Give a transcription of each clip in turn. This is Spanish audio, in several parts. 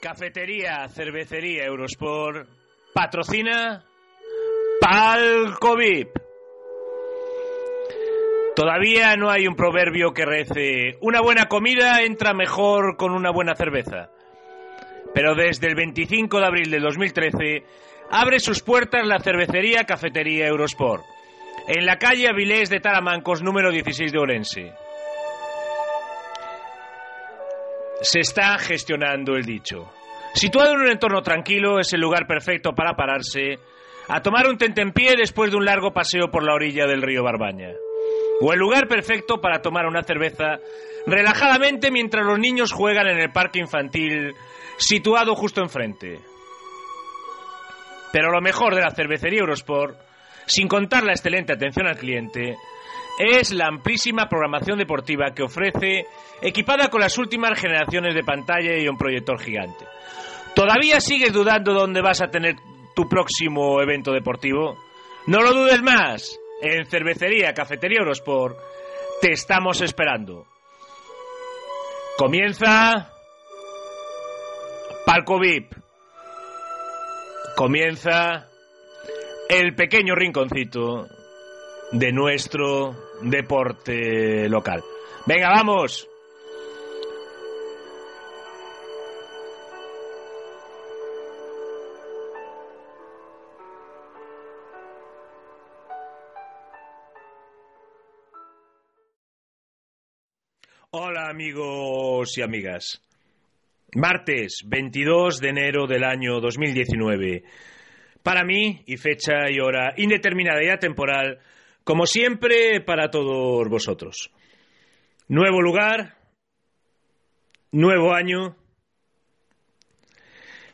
Cafetería, cervecería Eurosport patrocina Palco VIP. Todavía no hay un proverbio que rece una buena comida entra mejor con una buena cerveza. Pero desde el 25 de abril de 2013 abre sus puertas la cervecería Cafetería Eurosport en la calle Avilés de Taramancos número 16 de Orense. Se está gestionando el dicho. Situado en un entorno tranquilo, es el lugar perfecto para pararse a tomar un tentempié después de un largo paseo por la orilla del río Barbaña. O el lugar perfecto para tomar una cerveza relajadamente mientras los niños juegan en el parque infantil situado justo enfrente. Pero lo mejor de la cervecería Eurosport, sin contar la excelente atención al cliente, es la amplísima programación deportiva que ofrece, equipada con las últimas generaciones de pantalla y un proyector gigante. ¿Todavía sigues dudando dónde vas a tener tu próximo evento deportivo? No lo dudes más. En Cervecería Cafetería Eurosport te estamos esperando. Comienza Palco VIP. Comienza el pequeño rinconcito de nuestro deporte local. Venga, vamos. Hola amigos y amigas. Martes 22 de enero del año 2019. Para mí, y fecha y hora indeterminada y atemporal, como siempre para todos vosotros. Nuevo lugar, nuevo año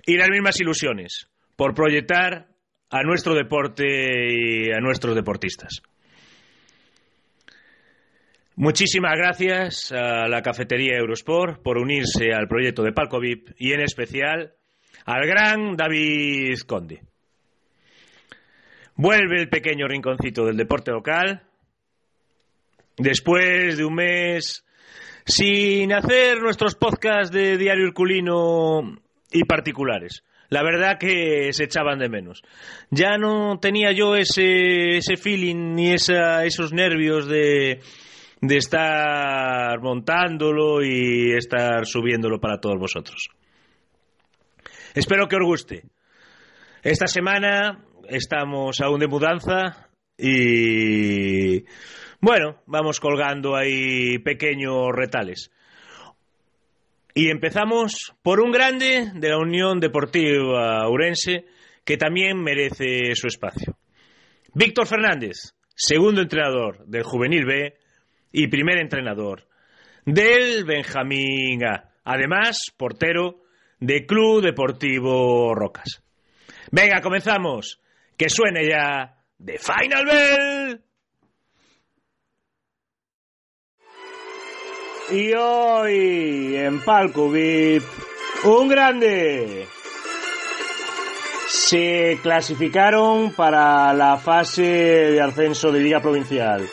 y las mismas ilusiones por proyectar a nuestro deporte y a nuestros deportistas. Muchísimas gracias a la cafetería Eurosport por unirse al proyecto de Palco VIP y en especial al gran David Conde. Vuelve el pequeño rinconcito del deporte local después de un mes sin hacer nuestros podcasts de Diario Herculino y particulares. La verdad que se echaban de menos. Ya no tenía yo ese, ese feeling ni esa, esos nervios de, de estar montándolo y estar subiéndolo para todos vosotros. Espero que os guste. Esta semana estamos aún de mudanza y bueno, vamos colgando ahí pequeños retales. Y empezamos por un grande de la Unión Deportiva Urense que también merece su espacio. Víctor Fernández, segundo entrenador del Juvenil B, y primer entrenador del Benjamín A. Además, portero de Club Deportivo Rocas. Venga, comenzamos. Que suene ya de Final Bell. Y hoy en Palco VIP, un grande. Se clasificaron para la fase de ascenso de Liga Provincial.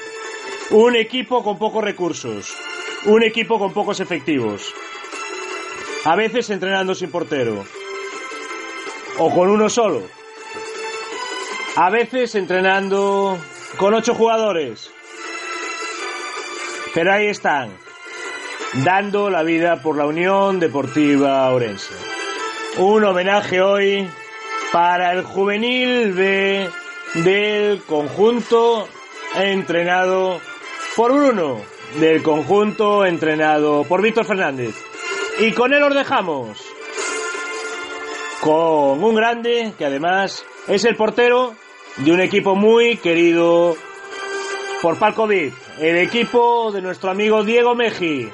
Un equipo con pocos recursos. Un equipo con pocos efectivos. A veces entrenando sin portero. O con uno solo. A veces entrenando con ocho jugadores. Pero ahí están. Dando la vida por la Unión Deportiva Orense. Un homenaje hoy para el juvenil B del conjunto entrenado por Bruno, del conjunto entrenado por Víctor Fernández. Y con él os dejamos. Con un grande que además es el portero de un equipo muy querido por Palco el equipo de nuestro amigo Diego Meji,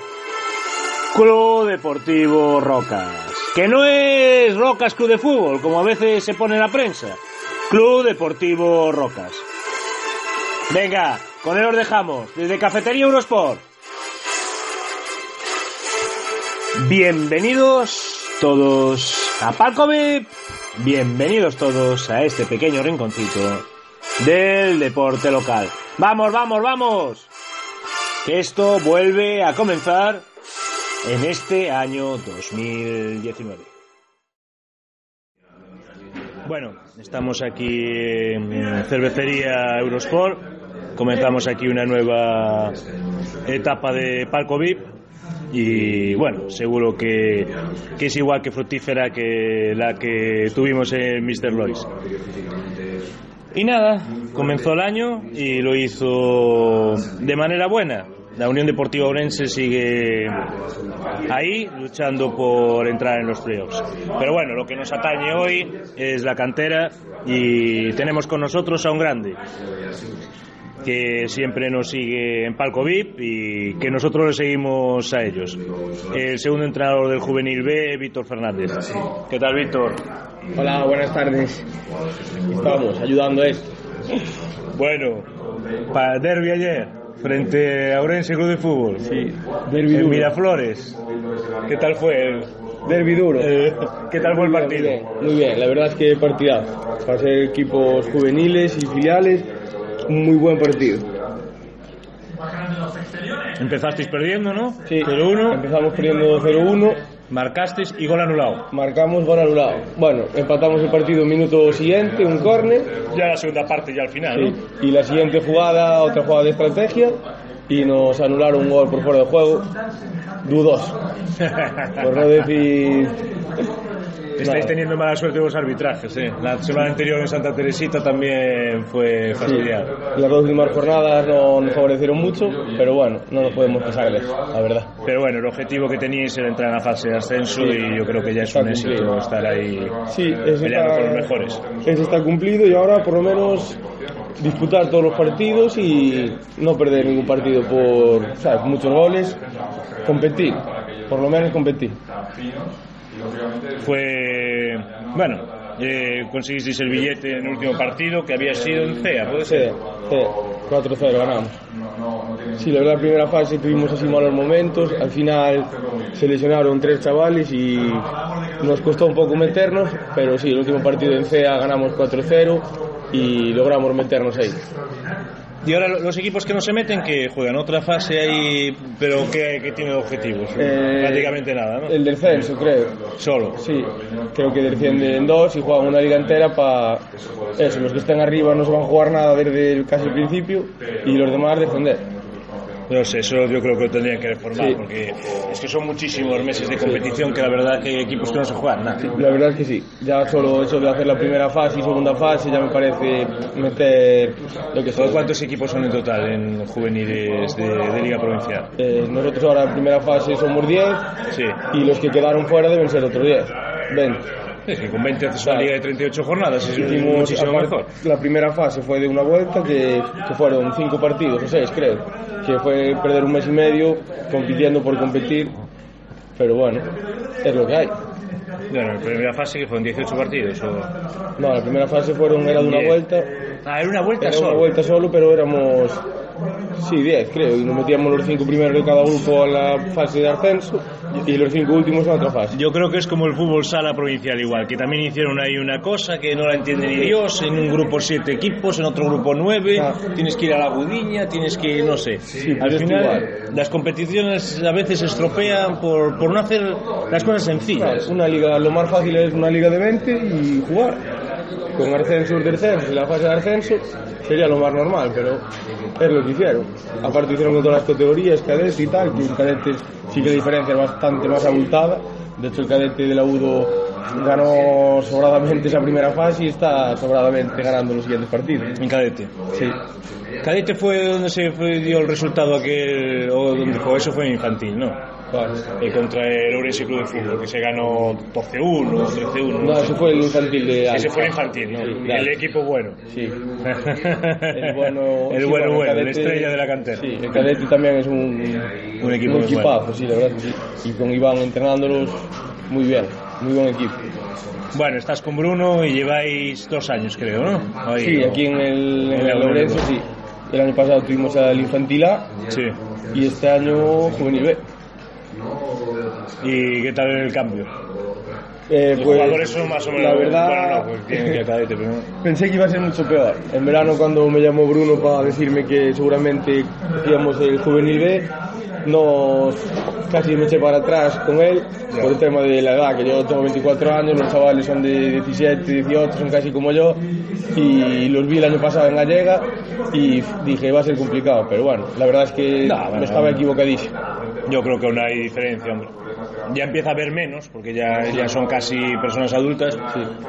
Club Deportivo Rocas. Que no es Rocas Club de Fútbol, como a veces se pone en la prensa. Club Deportivo Rocas. Venga, con él os dejamos, desde Cafetería Eurosport. Bienvenidos todos a Palco Bienvenidos todos a este pequeño rinconcito del deporte local. Vamos, vamos, vamos. Que esto vuelve a comenzar en este año 2019. Bueno, estamos aquí en Cervecería Eurosport. Comenzamos aquí una nueva etapa de Palco VIP. Y bueno, seguro que, que es igual que fructífera que la que tuvimos en Mr. Lois. Y nada, comenzó el año y lo hizo de manera buena. La Unión Deportiva Orense sigue ahí luchando por entrar en los playoffs. Pero bueno, lo que nos atañe hoy es la cantera y tenemos con nosotros a un grande que siempre nos sigue en Palco VIP y que nosotros le seguimos a ellos. El segundo entrenador del Juvenil B, Víctor Fernández. ¿Qué tal, Víctor? Hola, buenas tardes. Estamos ayudando a esto. Bueno, para el derby ayer, frente a Orense Club de Fútbol. Sí, derby en duro. Miraflores. ¿Qué tal fue? el- Derby duro. eh, ¿Qué tal fue el Muy partido? bien, Muy bien, la verdad es que partidazo. Para ser equipos juveniles y filiales, muy buen partido. Empezasteis perdiendo, ¿no? Sí, 0-1, empezamos perdiendo 0-1, marcasteis y gol anulado. marcamos gol anulado. Bueno, empatamos el partido un minuto siguiente, un córner, Ya la segunda parte, ya al final, sí, ¿no? y la siguiente jugada, otra jugada de estrategia, y nos anularon un gol por fuera de juego, dudoso, por no decir... Estáis teniendo mala suerte los arbitrajes, ¿eh? La semana anterior en Santa Teresita también fue Sí, fastidiado. las dos últimas jornadas no nos favorecieron mucho, pero bueno, no nos podemos pasarles, la verdad. Pero bueno, el objetivo que teníais era entrar en la fase de ascenso Sí. y yo creo que ya es Está un éxito estar ahí Sí, peleando está, con los mejores. eso está cumplido y ahora por lo menos disputar todos los partidos y no perder ningún partido por ¿sabes? muchos goles, competir, por lo menos competir. Fue. Bueno, eh, conseguisteis el billete en el último partido que había sido en CEA, ¿puede Sí, ser? sí, 4-0 ganamos. Sí, la verdad, la primera fase tuvimos así malos momentos. Al final se lesionaron tres chavales y nos costó un poco meternos. Pero sí, el último partido en CEA ganamos 4-0 y logramos meternos ahí. Y ahora lo- los equipos que no se meten, que juegan otra fase ahí, pero que, que tienen objetivos. Eh, Prácticamente nada, ¿no? El descenso, creo. Solo. Sí, creo que descienden dos y juegan una liga entera para eso. Los que estén arriba no se van a jugar nada desde casi el principio y los demás descender. No sé, eso yo creo que lo tendrían que reformar, Sí. porque es que son muchísimos meses de competición que la verdad que hay equipos que no se juegan nada. La verdad es que sí. Ya solo eso de hacer la primera fase y segunda fase ya me parece meter lo que sea. ¿Cuántos equipos son en total en juveniles de, de Liga Provincial? Eh, nosotros ahora en primera fase somos 10 Sí. y los que quedaron fuera deben ser otros 10. 20. Es que con 20 haces una liga de 38 jornadas, es Hicimos, muchísimo mejor. La primera fase fue de una vuelta que, que fueron cinco partidos o seis creo, que fue perder un mes y medio compitiendo por competir, pero bueno, es lo que hay. Bueno, en primera fase que fueron 18 partidos. O... No, la primera fase fueron era de una vuelta, Ah, era una vuelta era una vuelta solo, pero éramos sí 10 creo, y nos metíamos los cinco primeros de cada grupo a la fase de ascenso y los cinco últimos a otra fase. Yo creo que es como el fútbol sala provincial igual, que también hicieron ahí una cosa que no la entiende ni Dios, en un grupo siete equipos, en otro grupo nueve, Ah. tienes que ir a la gudiña, tienes que, no sé. pues Al esto final, igual. las competiciones a veces se estropean por, por no hacer las cosas sencillas. Una liga, lo más fácil es una liga de 20 y jugar. Con descensos y la fase de ascenso sería lo más normal, pero es lo que hicieron. Aparte hicieron con todas las categorías, cadetes y tal, que en cadetes sí que la diferencia es bastante más abultada. De hecho el cadete de la UDO ganó sobradamente esa primera fase y está sobradamente ganando los siguientes partidos. En cadete. Sí. Cadete fue donde se dio el resultado aquel, o donde fue, eso fue infantil, ¿no? Claro. Eh, contra el Ourense Club de Fútbol, que se ganó 12-1, 13-1. No, ese fue el infantil de Ese fue el infantil, ¿no? Sí, el equipo bueno. Sí. El bueno, el sí, bueno, bueno, el la estrella de la cantera. Sí, el cadete también es un, Un equipo muy equipazo, sí, la verdad sí. Y con Iván entrenándolos, muy bien, muy buen equipo. Bueno, estás con Bruno y lleváis dos años, creo, ¿no? Ahí, Sí, o- aquí en el, en el sí. El año pasado tuvimos al Infantil A Sí. y este año Juvenil B. ¿Y qué tal el cambio? Eh, Los pues, jugadores son más o menos... La verdad, Bueno, no, pues que cadete, pero. Pensé que iba a ser mucho peor. En verano cuando me llamó Bruno para decirme que seguramente hacíamos el juvenil B, no casi me eché para atrás con él por el tema de la edad, que yo tengo 24 años, los chavales son de 17, 18, son casi como yo, y los vi el año pasado en Gallega y dije va a ser complicado, pero bueno, la verdad es que No, bueno, me estaba equivocadísimo. Yo creo que aún hay diferencia, hombre. Ya empieza a haber menos, porque ya, ya son casi personas adultas,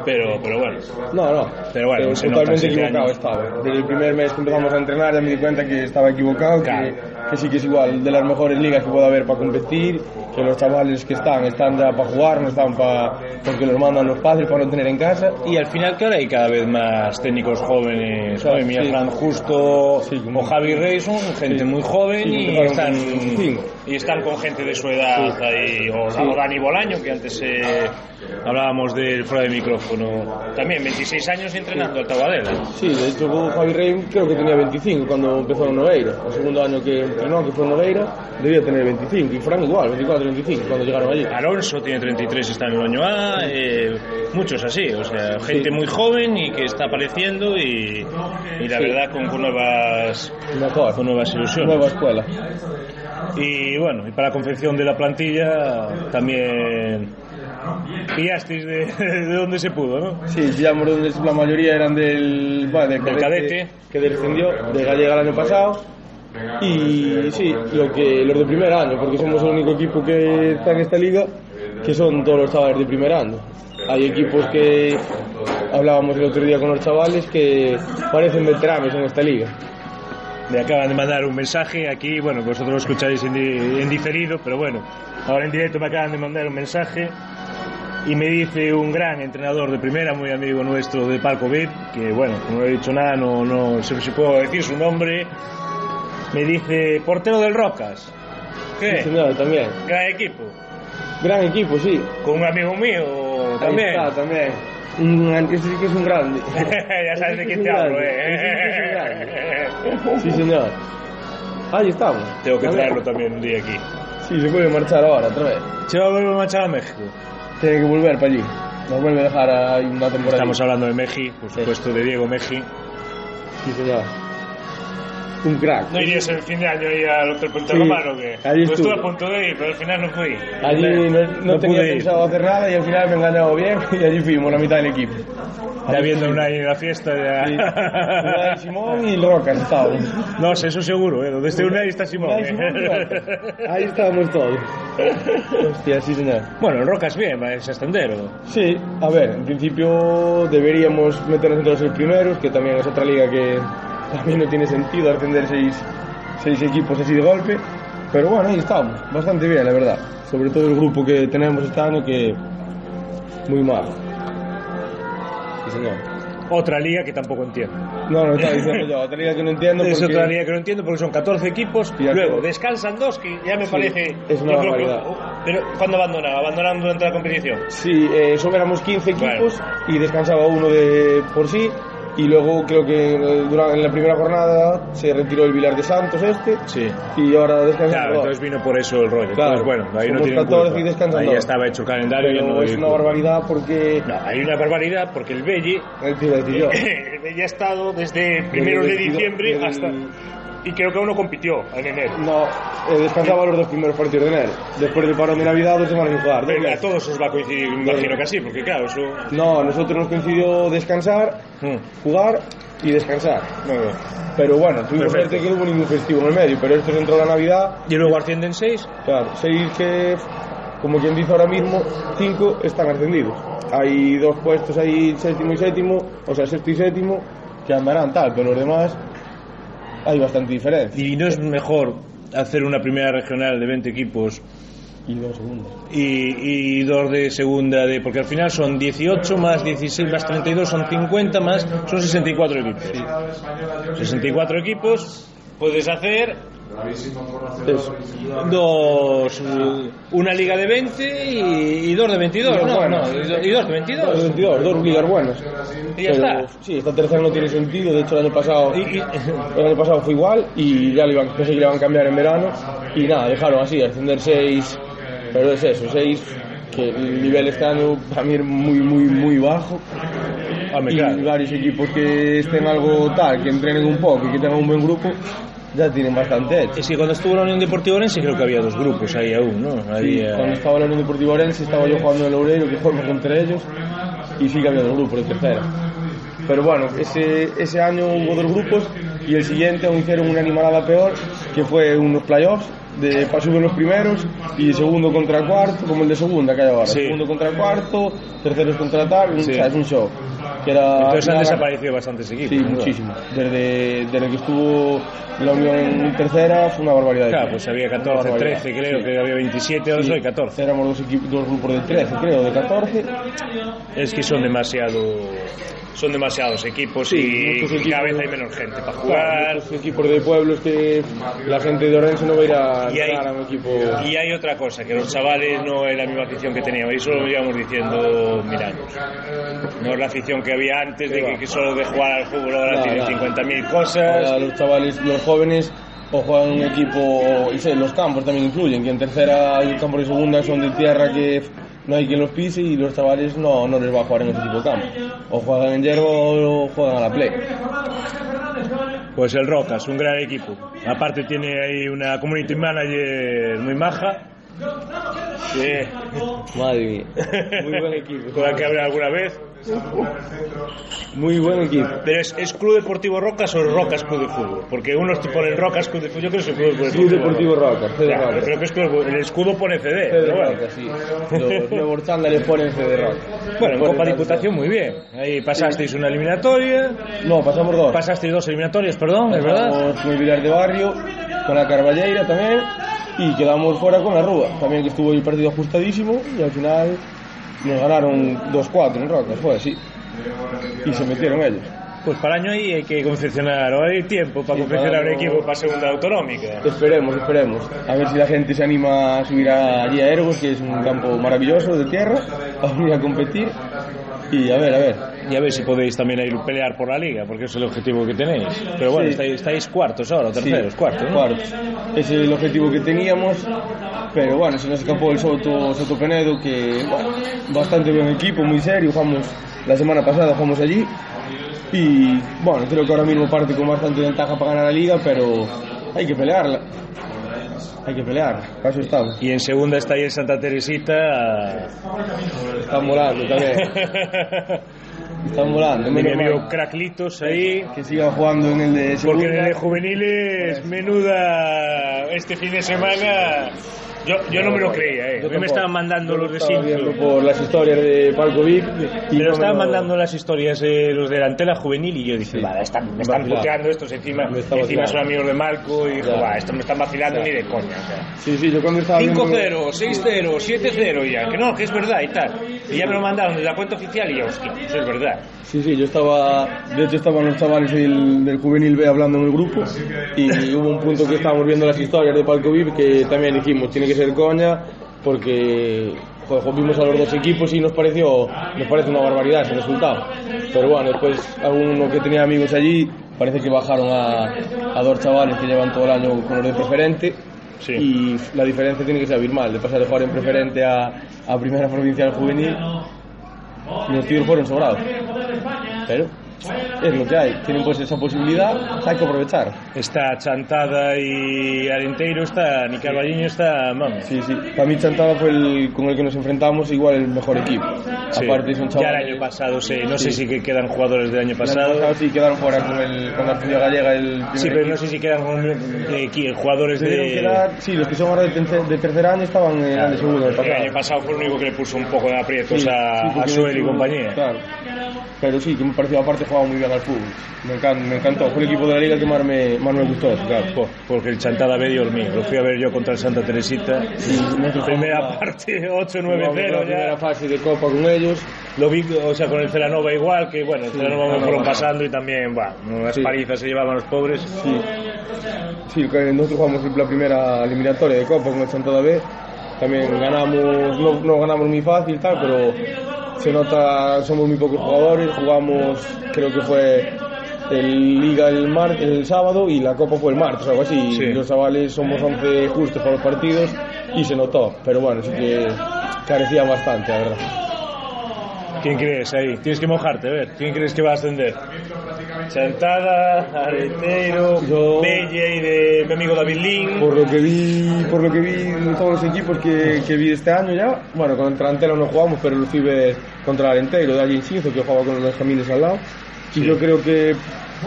pero, pero bueno. No, no, Pero bueno, Pero totalmente equivocado años. estaba. Desde el primer mes que empezamos a entrenar ya me di cuenta que estaba equivocado, Claro. que, que sí que es igual de las mejores ligas que puede haber para competir, que los chavales que están están para jugar, no están para porque los mandan los padres para no tener en casa. Y al final que ahora hay cada vez más técnicos jóvenes, ¿sabes? Mira, sí. Fran Justo Sí, como- o Javi Rey son gente Sí. muy joven y, están, con 25. y están con gente de su edad ahí, o, o Dani Bolaño, que antes eh, hablábamos del fuera de micrófono. También 26 años entrenando al Tabadela. Sí, de hecho Javi Rey creo que tenía 25 cuando empezó en Nogueira. El segundo año que entrenó, que fue en Nogueira, debía tener 25. Y Fran igual, 24, 25 cuando llegaron allí. Alonso tiene 33, está en el año A, eh, muchos así, o sea, gente Sí. muy joven y que está apareciendo y, y la Sí. verdad con, con nuevas Mejor. con nuevas ilusiones. Nueva escuela. Y bueno, y para la confección de la plantilla también pillasteis de, de donde se pudo, ¿no? Sí, pillamos donde la mayoría eran del, va, del, Del cadete. que descendió de Gallega el año pasado. Y sí, lo que, los de primer año, porque somos el único equipo que está en esta liga que son todos los chavales de primer año. Hay equipos que hablábamos el otro día con los chavales que parecen veteranos en esta liga. Me acaban de mandar un mensaje aquí, bueno, vosotros lo escucháis en, di- en diferido, pero bueno, ahora en directo me acaban de mandar un mensaje y me dice un gran entrenador de primera, muy amigo nuestro de Palco VIP, que bueno, no he dicho nada, no, no sé si puedo decir su nombre, me dice, portero del Rocas. Sí, ¿Qué? señor, también. Gran equipo. Gran equipo, sí. Con un amigo mío Ahí también. está, también. Ese sí que es un grande. ya sabes de quién sí te hablo, sí ¿eh? Sí, señor. Ahí estamos. Tengo que También. traerlo también un día aquí. Sí, se puede marchar ahora, otra vez. Se va a volver a marchar a México. Tiene que volver para allí. Nos vuelve a dejar ahí una temporada. Estamos hablando de Meji, por supuesto, de Diego Meji. Sí, señor. Un crack. ¿No irías el fin de año ahí al Hotel Puente Sí, Romano o qué? allí pues estuve. a punto de ir, pero al final no fui. Allí no, no tenía pude ir. pensado hacer nada y al final me he engañado bien y allí fuimos, la mitad del equipo. Ya viendo una en la fiesta ya. Sí. Unai, Simón y Rocas estábamos. no sé, eso seguro, ¿eh? Donde esté una ahí está Simón. Unai, ¿eh? Simón Rocas. Ahí estábamos todos. Hostia, sí, señor. bueno, el Rocas bien, va, es ascender. Sí, a ver, en principio deberíamos meternos entre los primeros, que también es otra liga que también no tiene sentido ascender seis, seis equipos así de golpe. Pero bueno, ahí estamos, bastante bien, la verdad. Sobre todo el grupo que tenemos este año, que muy mal. Sí, señor. Otra liga que tampoco entiendo. No, no estaba diciendo yo, otra liga que no entiendo Es porque... otra liga que no entiendo porque son 14 equipos, Y luego que- descansan dos, que ya me Sí, parece... es una yo creo que- pero ¿cuándo abandonan? ¿Abandonan durante la competición? Sí, eh, solo éramos 15 Bueno. equipos y descansaba uno de por sí. Y luego creo que eh, en la primera jornada se retiró el Vilar de Santos este Sí. y ahora descansa Claro, entonces vino por eso el rollo. Claro. Entonces, bueno, ahí no Somos 14 culpa. y descansan Ahí ya estaba hecho el calendario. Pero no es una culpa. barbaridad porque... No, hay una barbaridad porque el Belli decir yo. el Belli ha estado desde primeros de diciembre hasta... Y creo que uno compitió en enero. No, eh, descansaba los dos primeros partidos de enero. Después del parón de Navidad, dos semanas sin jugar. Pero a todos os va a coincidir, me imagino que así, porque claro, eso... No, a nosotros nos coincidió descansar, Mm, jugar y descansar. muy bien. Pero bueno, tuvimos suerte que no hubo ningún festivo en el medio, pero esto entró la Navidad Y luego ascienden seis. Claro, seis que, como quien dice ahora mismo, cinco están ascendidos. Hay dos puestos ahí, séptimo y séptimo, o sea, sexto y séptimo, que andarán tal, pero los demás hay bastante diferencia. Y no es mejor hacer una primera regional de 20 equipos Y dos segundos. y, y dos de segunda, de porque al final son 18 más 16 más 32, son 50 más, son 64 equipos. 64 equipos, puedes hacer Eso. dos, eh, una liga de 20 y, y dos de 22, Dos no, no, y do- y dos de 22. Dos, 22, dos ligas buenas. Y ya Pero, está. Sí, esta tercera no tiene sentido, de hecho el año pasado, Y- el año pasado fue igual y ya le iban, pensé que le iban a cambiar en verano y nada, dejaron así, ascender seis, pero es eso, seis, que el nivel este año es muy, muy, muy bajo. Hombre, y claro. varios equipos que estén algo tal, que entrenen un poco y que tengan un buen grupo, ya tienen bastante hecho. Es que cuando estuvo la Unión Deportiva Orense creo que había dos grupos ahí aún, ¿no? Sí, Había... cuando estaba la Unión Deportiva Orense estaba yo jugando en el Oureiro, que jugamos contra ellos, y sí que había dos grupos de tercera. Pero bueno, ese, ese año hubo dos grupos y el siguiente aún hicieron una animalada peor, que fue unos playoffs de para subir los primeros y segundo contra cuarto, como el de segunda que hay ahora. Sí. Segundo contra cuarto, terceros contra tal, Sí. o sea, es un show. Que era, Entonces han desaparecido bastantes equipos. Sí, ¿no? muchísimo. Desde, desde que estuvo la Unión en tercera fue una barbaridad. Claro, pues había Una 14, barbaridad. 13, creo Sí. que había 27, ahora Sí. soy 14. Éramos dos, equipos, dos grupos de 13, creo, de 14. Es que son demasiado son demasiados equipos Sí, y equipos. cada vez hay menos gente para jugar. muchos equipos de pueblos que la gente de Orense no va a ir a Y hay, a un equipo. y hay otra cosa, que los chavales no es la misma afición que teníamos, y eso lo íbamos diciendo miramos. No es la afición que había antes, de que, que solo de jugar al fútbol ahora no. 50.000 cosas. Ahora los chavales, los jóvenes, o juegan un equipo, y sé, los campos también influyen, que en tercera y campos de segunda son de tierra que no hay quien los pise y los chavales no, no les va a jugar en ese tipo de campo. O juegan en hierba o juegan a la play. Pues el Rocas, un gran equipo. Aparte tiene ahí una community manager muy maja. Que- Madre mía. Muy buen equipo. con la que hablé alguna vez. Muy buen equipo. Pero es, ¿es Club Deportivo Rocas o es Rocas Club de Fútbol? Porque unos te ponen Rocas Club de Fútbol, yo creo que es Club Club Deportivo Rocas, creo que es Club- el escudo pone CD. CD bueno. Rocas, sí. Los nuevos chándales ponen CD Rocas. Bueno, en Copa Diputación muy bien. Ahí pasasteis una eliminatoria, No, pasamos dos. pasasteis dos eliminatorias, perdón, es verdad. Con el Vilar de Barrio, con la Carballeira también, y quedamos fuera con la Rúa. También que estuvo el partido ajustadísimo, y al final nos ganaron 2-4 en Rocas, fue así. Y se metieron ellos. Pues para el año ahí hay que confeccionar, o hay tiempo para Sí, confeccionar para un no- equipo para segunda autonómica. Esperemos, esperemos. A ver si la gente se anima a subir allí a Ergos, que es un campo maravilloso de tierra, a venir a competir. Y a ver, a ver. Y a ver si podéis también ir pelear por la liga, porque es el objetivo que tenéis. Pero bueno, Sí. estáis, estáis cuartos ahora, terceros, Sí, cuartos, ¿no? cuartos. Ese es el objetivo que teníamos, pero bueno, se nos escapó el Soto, Soto Penedo, que bueno, bastante buen equipo, muy serio, jugamos la semana pasada, jugamos allí, y bueno, creo que ahora mismo parte con bastante ventaja para ganar la liga, pero hay que pelearla, hay que pelear, para eso estamos. Y en segunda está ahí en Santa Teresita. Están volando también, están volando, amigo mal Craclitos ahí. que sigan jugando en el de. Porque en el de juveniles, menuda este fin de semana. Yo, yo no me lo creía, ¿eh? A mí me estaban mandando Yo los de Sinflu. por las historias de Palco Vic. y Me lo estaban mandando las historias eh, los de la antena juvenil y yo dije, Sí. "Va, están- me están puteando estos encima, encima son amigos de Marco y dijo, va, esto me están vacilando ni de coña. o sea. Sí, sí, yo cuando estaba viendo... 5-0, 6-0, 7-0 y ya, que no, que es verdad y tal. Y ya me lo mandaron desde la cuenta oficial y yo, hostia, eso es verdad. Sí, sí, yo estaba... De hecho estaban los chavales del, del Juvenil B hablando en el grupo y hubo un punto que estábamos viendo las historias de Palco Vic que también dijimos, tiene que ser coña porque joder, vimos a los dos equipos y nos pareció nos parece una barbaridad ese resultado. Pero bueno, después alguno que tenía amigos allí parece que bajaron a, a dos chavales que llevan todo el año con los de preferente Sí. y la diferencia tiene que ser abismal, de pasar de jugar en preferente a, a primera provincial juvenil y los tíos fueron sobrados. Pero es lo que hay, tienen pues esa posibilidad, hay que aprovechar. Está Chantada y Arenteiro, está Ni Carballiño, está, vamos. Sí, sí, para mí Chantada fue el con el que nos enfrentamos igual el mejor equipo. Sí. Aparte son ya chavales... el año pasado, sí. No sé Sí. si que quedan jugadores del año el año pasado. pasado sí quedaron fuera con, el, con la Artillería Gallega el Sí, pero no equipo. sé si quedan eh, jugadores de... sí, los que son ahora de, tercer- de tercer año estaban en el de segundo el El año pasado. pasado fue el único que le puso un poco de aprietos Sí, a, a Suel y no- compañía. Claro. Pero sí, que me pareció aparte jugaba muy bien al fútbol. Me, encan- me encantó. Fue el equipo de la liga que más me, más me gustó. Claro. Po- Porque el Chantada ve Dios mío. Lo fui a ver yo contra el Santa Teresita. Primera jugamos parte, Jugamos la 8-9-0 primera fase de Copa con ellos. Lo vi, o sea, con el Celanova igual, que bueno, el Sí, Celanova me fueron pasando y también, va, unas Sí. palizas se llevaban los pobres. Sí. Sí, nosotros jugamos la primera eliminatoria de Copa con el Santada B. También ganamos, no, no ganamos muy fácil y tal, pero se nota, somos muy pocos jugadores. Jugamos, creo que fue el Liga el, mar, el sábado y la Copa fue el martes, algo así. Sí. Los chavales somos 11 justos para los partidos y se notó. Pero bueno, sí que carecía bastante, la verdad. ¿Quién crees ahí? Tienes que mojarte, a ver. ¿Quién crees que va a ascender? Chantada, Areteiro, Yo- Belle y de mi amigo David Lin. Por lo que vi, por lo que vi en todos los equipos que, que vi este año ya, bueno, contra Antelo no jugamos, pero lo fui ver contra el Alenteiro de allí Incienso, que jugaba con los Benjamines al lado. Y yo creo que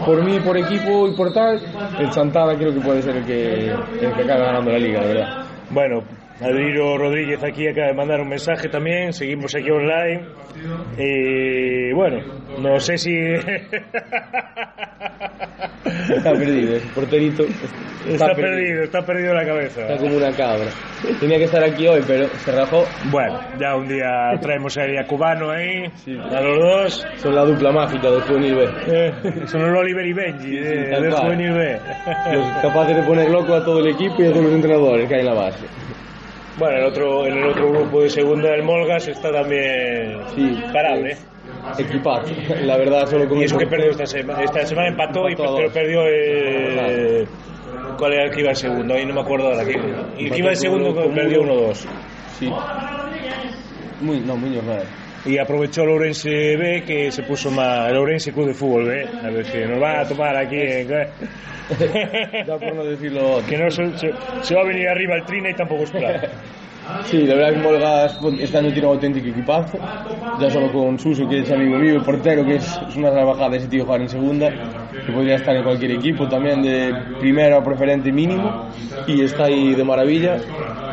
por mí, por equipo y por tal, el Chantada creo que puede ser el que, el que acabe ganando la liga, la verdad. Bueno, Adriano Rodríguez aquí acaba de mandar un mensaje también. Seguimos aquí online. Y bueno, no sé si. Está perdido, ese porterito. está perdido, está perdido la cabeza. Está como una cabra. Tenía que estar aquí hoy, pero se rajó. Bueno, ya un día traemos a Elia Cubano ahí, Sí. a los dos. Son la dupla mágica de Juvenil B. Eh, son el Oliver y Benji tal de cual. Juvenil B. Los capaces de poner loco a todo el equipo y a todos los entrenadores que hay en la base. Bueno, el otro, en el otro grupo de segunda del Molgas está también Sí. parable. Equipazo. La verdad, solo con Y eso el que perdió esta semana. Esta semana empató y Empató a pero perdió el... ¿Cuál era el que iba en segundo? Ahí no me acuerdo ahora. Y el que iba en segundo perdió con- 1-2. Sí. Muy, no, muy normal. Y aprovechó el Ourense B que se puso más... El Ourense Club de Fútbol B. A ver si nos van a tomar aquí en... Ya por no decirlo que no se, se- se va a venir arriba el Trina y tampoco es plan. Sí, la verdad que bueno, este año tiene un auténtico equipazo. Ya solo con Suso, que es amigo mío, el portero, que es, es una salvajada ese tío jugar en segunda, que podría estar en cualquier equipo, también de primera o preferente mínimo, y está ahí de maravilla.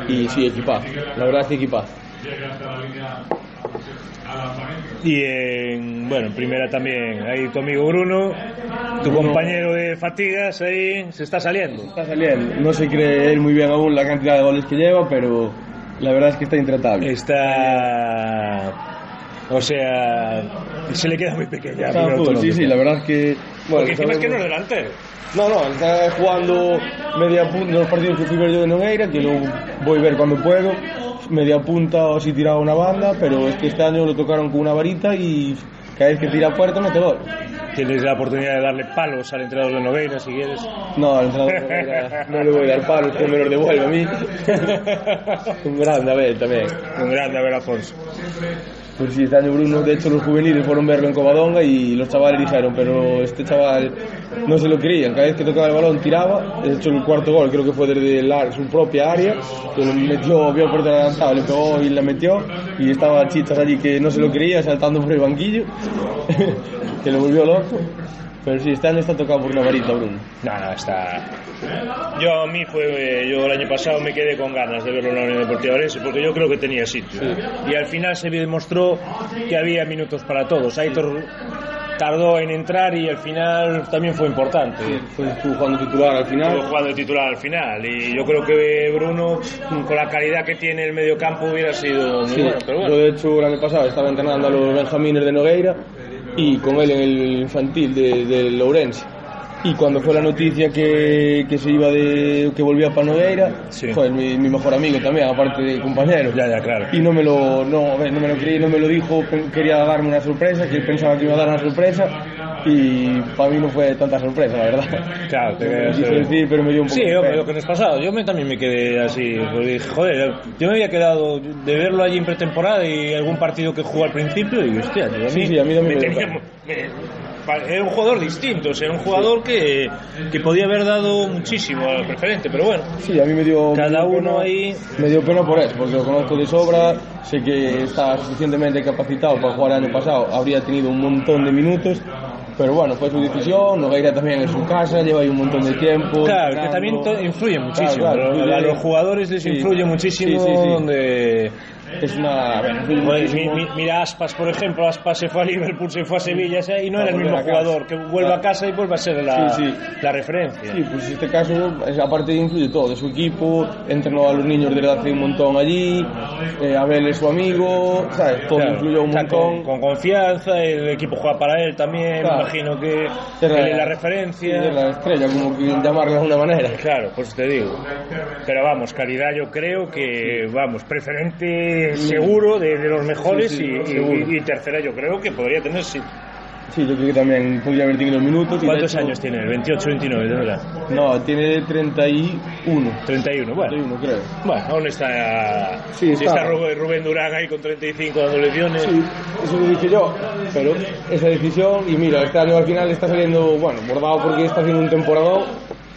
Y sí, equipazo. La verdad es que equipazo. Y en, bueno, en primera también, ahí tu amigo Bruno, tu compañero de fatigas, ahí se está saliendo. Está saliendo. No se cree él muy bien aún la cantidad de goles que lleva, pero la verdad es que está intratable. Está. O sea, se le queda muy pequeña. Está full, sí, sí, la verdad es que... Bueno, Porque encima es que no es sabemos- delantero. No, no, está jugando media punta los partidos que fui ver yo de Nogueira, que luego voy a ver cuando puedo, media punta o si tiraba una banda, pero es que este año lo tocaron con una varita y cada vez que tira puerta mete gol. Tienes la oportunidad de darle palos al entrenador de Nogueira si quieres. No, al entrenador de Nogueira no le voy a dar palos, que me los devuelve a mí. Un grande, a ver, también. Un grande, a ver, Alfonso. Pues sí, este año Bruno, de hecho los juveniles fueron verlo en Covadonga y los chavales dijeron, pero este chaval no se lo creían, cada vez que tocaba el balón tiraba, de hecho el cuarto gol creo que fue desde el ar- su propia área, que lo metió, vio el portero adelantado, le pegó y la metió y estaba Chichas allí que no se lo creía saltando por el banquillo, que lo volvió loco. Pero sí, este año está tocado por una varita Bruno. No, no, está. Yo a mí fue. Yo el año pasado me quedé con ganas de verlo en la Unión Deportiva Orense porque yo creo que tenía sitio. Y al final se demostró que había minutos para todos. Aitor tardó en entrar y al final también fue importante. Fue estuvo jugando titular al final. Estuvo jugando titular al final y yo creo que Bruno, con la calidad que tiene el medio campo, hubiera sido muy Sí, bueno. Pero Yo bueno, de hecho el año pasado estaba entrenando a los Benjamines de Nogueira y con él en el infantil de, de Lourense. Y cuando fue la noticia que, que se iba de que volvía para Nogueira, Sí. fue mi, mi mejor amigo también, aparte de compañero. ya, ya, claro. Y no me lo no, no me lo creí, no me lo dijo, quería darme una sorpresa, que él pensaba que iba a dar una sorpresa y para mí no fue tanta sorpresa, la verdad. Claro, te quise eh, decir, pero me dio un poco Sí, de lo que nos pasado. Yo me, también me quedé así. porque dije, joder, yo me había quedado de verlo allí en pretemporada y algún partido que jugó al principio y hostia, tío, a mí, Sí, sí, a mí también me me era un jugador distinto, o sea, era un jugador que, que podía haber dado muchísimo al preferente, pero bueno, Sí, a mí me dio. Cada me dio uno pena- ahí- Me dio pena por eso, porque lo conozco de sobra. Sé que está suficientemente capacitado para jugar el año pasado. Habría tenido un montón de minutos. Pero bueno, fue su decisión. Nogueira también en su casa, lleva ahí un montón de tiempo. claro, que también influye muchísimo. Claro, claro, a- los jugadores les Sí. influye muchísimo Sí, sí, sí. donde... Es una. Pues, mi- muchísimo. mi- mira Aspas, por ejemplo, Aspas se fue a Liverpool, se fue a Sevilla y no Para era el mismo a casa. jugador, que vuelva a casa y vuelva a ser la, Sí, sí. la referencia. Sí, pues en este caso, aparte influye todo, de su equipo, entrenó a los niños desde hace un montón allí, eh, Abel es su amigo, ¿sabes? Todo Claro, influyó un montón. con, con confianza, el equipo juega para él también, Claro. me imagino que él es la referencia. es la estrella, como que llamarla de alguna manera. Claro, pues te digo. Pero vamos, calidad yo creo que, vamos, preferente seguro de, de los mejores Sí, sí, y, y- y tercera yo creo que podría tener sí. Sí, yo creo que también podría haber tenido minutos. ¿Cuántos hecho- años tiene? 28, 29, de verdad. No, tiene 31. 31, bueno. 31, creo. Bueno, aún está, Sí, está. está Rubén, Rubén Durán ahí con 35 dando lecciones. Sí, eso lo dije yo, pero esa decisión, y mira, este año al final está saliendo, bueno, bordado porque está haciendo un temporada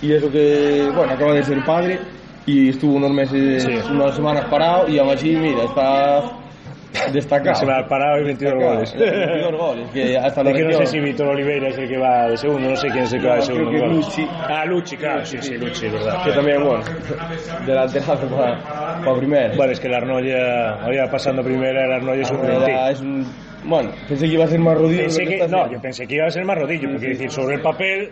y eso que, bueno, acaba de ser padre y estuvo unos meses, Sí. unas semanas parado y aún así, mira, está destacado. Se me ha parado y 22 Destacado, goles. 22 goles, que hasta la Es que no sé si Víctor Oliveira es el que va de segundo, no sé quién es el que va de segundo. creo que. Lucci. Ah, Lucci, claro, sí, sí, Lucci, verdad. que también, bueno, delanterazo para, para primera. Bueno, es que la Arnoya, ahora pasando primera, la Arnoya es un Ya rentín. es un, bueno, pensé que iba a ser más rodillo. Pensé que, no, yo pensé que iba a ser más rodillo, porque decir, sobre el papel.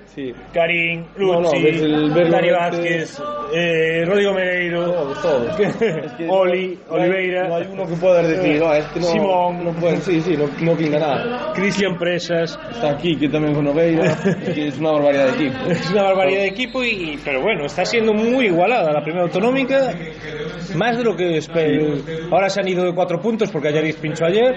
Karim, verlo Dani Vázquez, eh, Rodrigo Mereiro, Todos, Oli, Oliveira, No hay uno que pueda decir, no, este no. Simón. No pueden, sí, sí, no, no pinta nada. Cristian Presas. Está aquí, que también con Nogueira, es una barbaridad de equipo. Es una barbaridad de equipo, y, pero bueno, está siendo muy igualada la primera autonómica, más de lo que espero. Ahora se han ido de cuatro puntos porque ayer pinchó ayer,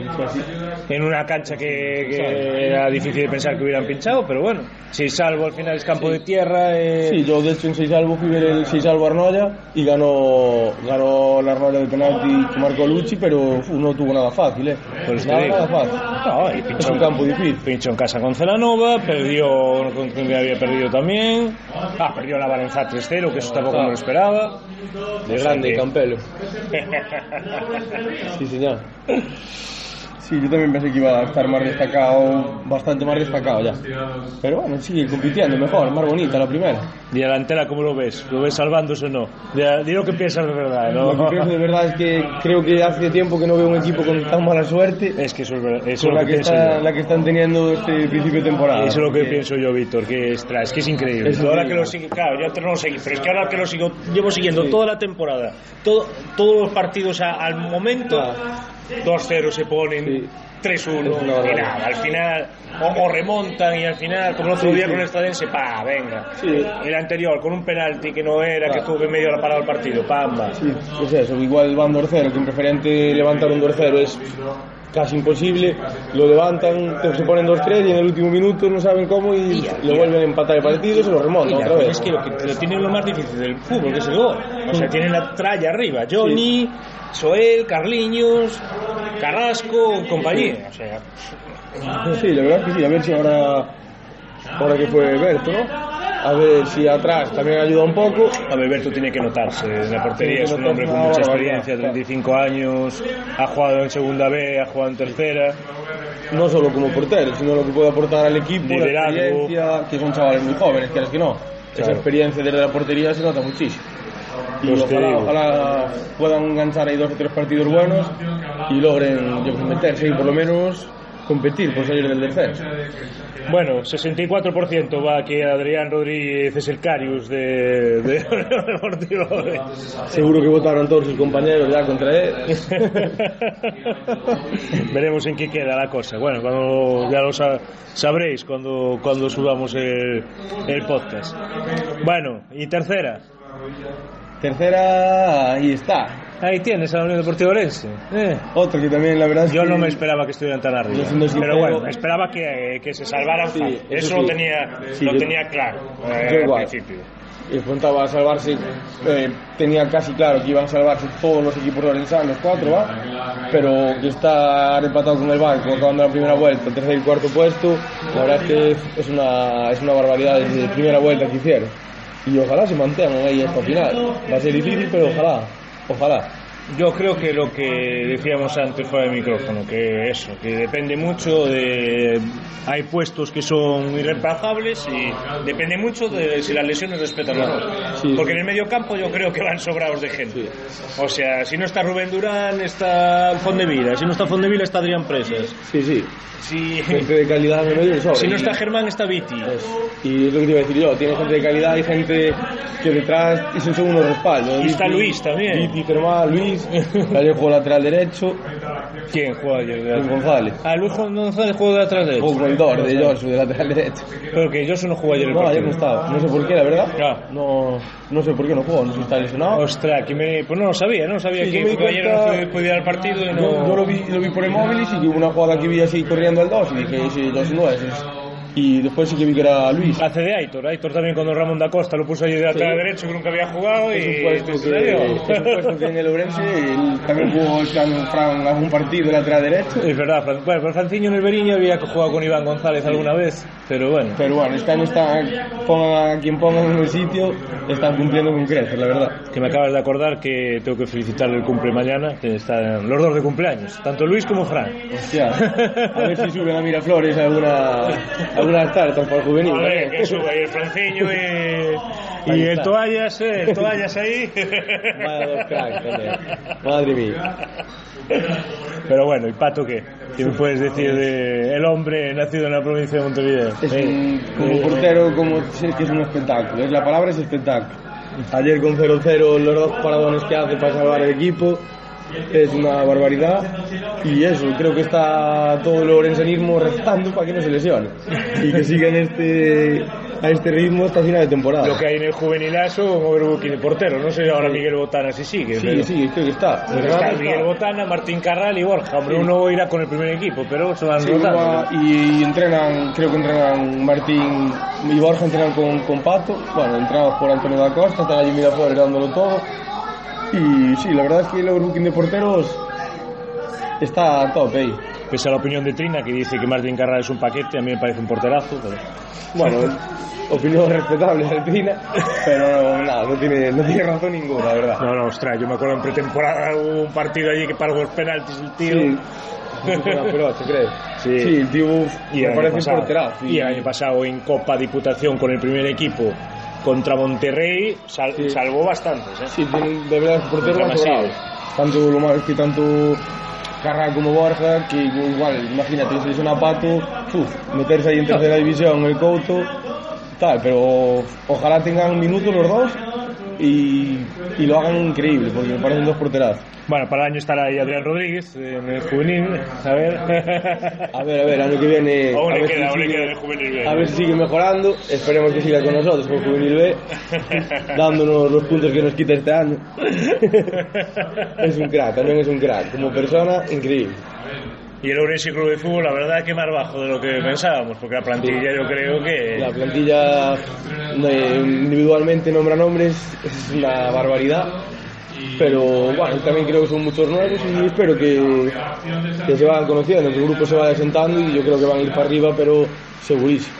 en una cancha que, que era difícil de pensar que hubieran pinchado, pero bueno, si salvo al final es campo de tierra. eh, Sí, yo de hecho en 6 salvo fui ver el 6 salvo Arnoya y ganó, ganó la Arnoya de penalti que marcó Lucci, pero no tuvo nada fácil, ¿eh? Pues nada, nada fácil. No, y Es un campo difícil. pinchó en casa con Celanova, perdió con quien había perdido también. Ah, perdió la Valencia 3-0, que eso tampoco me lo esperaba. De grande, Campelo. Sí, señor. Sí, yo también pensé que iba a estar más destacado, bastante más destacado ya. Pero bueno, sigue compitiendo mejor, más bonita la primera. ¿Y delantera cómo lo ves? ¿Lo ves salvándose o no? Di lo que piensas de verdad, ¿no? Lo que pienso de verdad es que creo que hace tiempo que no veo un equipo con tan mala suerte Es que eso es, verdad, eso con es la lo que, que, pienso está, la que están teniendo este principio de temporada. Eso es lo que Porque- pienso yo, Víctor, que es, es que es increíble. Es ahora que lo sigo, claro, yo no lo seguí, pero es que ahora que lo sigo, llevo siguiendo toda la temporada, todo, todos los partidos a- al momento, Claro. 2-0 se ponen, Sí. 3-1, Es una y nada, al final, o, o remontan y al final, como el otro Sí, día sí. con el Estadense, pa, venga. Sí. El anterior, con un penalti que no era, que Claro. tuve medio hora parado el partido, pamba. Sí, es eso, igual van 2-0, que en preferente levantar un 2-0 es casi imposible, lo levantan, se ponen 2-3 y en el último minuto no saben cómo y, ya, le ya. vuelven a empatar el partido y se lo Y remontan la otra vez. es que lo, que lo tienen lo más difícil del fútbol, que es el gol. O sea, tienen la tralla arriba. Johnny, Soel, Carliños, Carrasco, compañía. O sea, Sí, la verdad es que sí, a ver si ahora, ahora que fue Berto, ¿no? A ver si atrás también ayuda un poco. a ver, Berto tiene que notarse. En la portería que es un hombre con mucha experiencia, claro. 35 años, ha jugado en segunda B, ha jugado en tercera. no solo como portero, sino lo que puede aportar al equipo, la Liderazgo. experiencia, que son chavales muy jóvenes, quieras que no. Esa Claro. experiencia desde la portería se nota muchísimo. Y Pues te ojalá, ojalá puedan enganchar ahí dos o tres partidos buenos y logren yo, meterse y por lo menos competir por salir del descenso. Bueno, 64% va aquí Adrián Rodríguez, es el Carius de, de Deportiva. Seguro que votaron todos sus compañeros ya contra él. Veremos en qué queda la cosa. Bueno, cuando ya lo sa- sabréis cuando, cuando subamos el, el podcast. Bueno, y tercera. Tercera, ahí está. Ahí tienes a la Unión Deportiva Orense. Eh, Otra que también la verdad es Yo que no me esperaba que estuvieran tan arriba. Pero bueno, esperaba que, que se salvaran. Sí, eso Eso lo tenía, Sí, lo tenía claro eh, al principio. y contaba a salvarse, eh, tenía casi claro que iban a salvarse todos los equipos los cuatro, ¿va? Pero que estar empatado con el Barco, acabando la primera vuelta, tercer y cuarto puesto, la verdad es que es una, es una barbaridad desde la primera vuelta que hicieron. Y ojalá se mantengan ahí hasta final. Va a ser difícil, pero ojalá, ojalá. Yo creo que lo que decíamos antes fuera del micrófono, que eso, que depende mucho de... Hay puestos que son irreemplazables y depende mucho de si las lesiones respetan o no. Sí. Porque en el medio campo yo creo que van sobrados de gente. Sí. O sea, si no está Rubén Durán, está Fondevila. Si no está Fondevila, está Adrián Presas. Sí, sí. Si, Gente de calidad en medio y sobra. si no está Germán, está Viti. Y es lo que te iba a decir yo, tiene gente de calidad y gente que detrás y son unos respaldos. Y está Luis también. Viti, Germán, Luis, Luis, ayer jugó lateral derecho, ¿Quién juega ayer? Luis González. Ah, Luis González juega de atrás derecho. Jugó con el Dor de Josu de lateral derecho. Pero que yo no jugó ayer el No, ayer no estaba. No sé por qué, la verdad. No, no sé por qué no jugó. No sé si está lesionado. Ostras, que me... pues no lo sabía, no sabía Sí, que porque ayer cuenta- no podía ir al partido y no... Yo, yo lo, vi, lo vi por el móvil y sí que hubo una jugada que vi así corriendo al 2 y dije, sí, Josu no es. es- Y después sí que vi que era Luis. Hace de Aitor, Aitor también cuando Ramón da Costa lo puso allí de lateral Sí. derecho que nunca había jugado Por y... supuesto ¿En que, supuesto que en el Ourense él también jugó Fran algún partido de lateral derecho. Es verdad, Fran- bueno, pero Franciño en el Beriño había jugado con Iván González alguna vez, pero bueno. Pero bueno, este año están, pongan a quien pongan en el sitio, están cumpliendo con creces, la verdad. Que me acabas de acordar que tengo que felicitarle el cumple mañana, que están los dos de cumpleaños, tanto Luis como Fran. Hostia, a ver si suben a Miraflores alguna, alguna tarta para el juvenil. A ver, ¿eh? que sube ahí el Franciño y, y el. Toallas, eh, el Toallas ahí. Madre mía. Pero bueno, ¿y Pato qué? ¿Qué me puedes decir de el hombre nacido en la provincia de Montevideo? Es un, como portero, como sí, que es un espectáculo. Es, la palabra es espectáculo. Ayer con 0-0, los dos paradones que hace para salvar el equipo es una barbaridad. Y eso, creo que está todo el orensanismo rezando para que no se lesione. Y que siga en este, a este ritmo hasta final de temporada. Lo que hay en el juvenilazo, un overbooking de portero. No sé ahora Miguel Botana si sigue. Sí, pero- sí, creo que está. Pues está Miguel Botana, Martín Carral y Borja. Hombre, Sí. uno irá con el primer equipo, pero se van Sí, rotando. y, y entrenan, creo que entrenan Martín y Borja entrenan con, con Pato, bueno, entrenados por Antonio da Costa, están allí Miraflores dándolo todo. Y sí, la verdad es que el overbooking de porteros está a tope ahí. Pese a la opinión de Trina, que dice que Martín Carral es un paquete, a mí me parece un porterazo. pero- Bueno, opinión respetable de Trina, pero nada, no tiene, no tiene razón ninguna, la verdad. No, no, ostras, yo me acuerdo en pretemporada hubo un partido allí que paró los penaltis el tío. Sí, una pelota, ¿crees? Sí. Sí, el tío Y me parece un porterazo. Y el año pasado en Copa Diputación con el primer equipo contra Monterrey sal- Sí. salvó bastantes. ¿eh? Sí, tienen de verdad porteros. Tanto lo malo es que tanto Carral como Borja, que igual, imagínate, si es una pato, uf, meterse ahí en tercera división, el Couto, tal, pero ojalá tengan minutos los dos y, y lo hagan increíble, porque me parecen dos porterazos. Bueno, para el año estará ahí Adrián Rodríguez en el juvenil. A ver. A ver, a ver, año que viene. Aún a ver si queda, le sigue- queda en el juvenil B. A ver si sigue mejorando. Esperemos que siga con nosotros, con Juvenil B, dándonos los puntos que nos quita este año. es un crack, también es un crack. Como persona, increíble. Y el Ourense Club de Fútbol, la verdad que más bajo de lo que pensábamos, porque la plantilla yo creo que... La plantilla eh, individualmente nombra nombres, es una barbaridad. Pero bueno, también creo que son muchos nuevos y espero que, se vayan conociendo, el grupo se vaya sentando y yo creo que van a ir para arriba, pero segurísimo.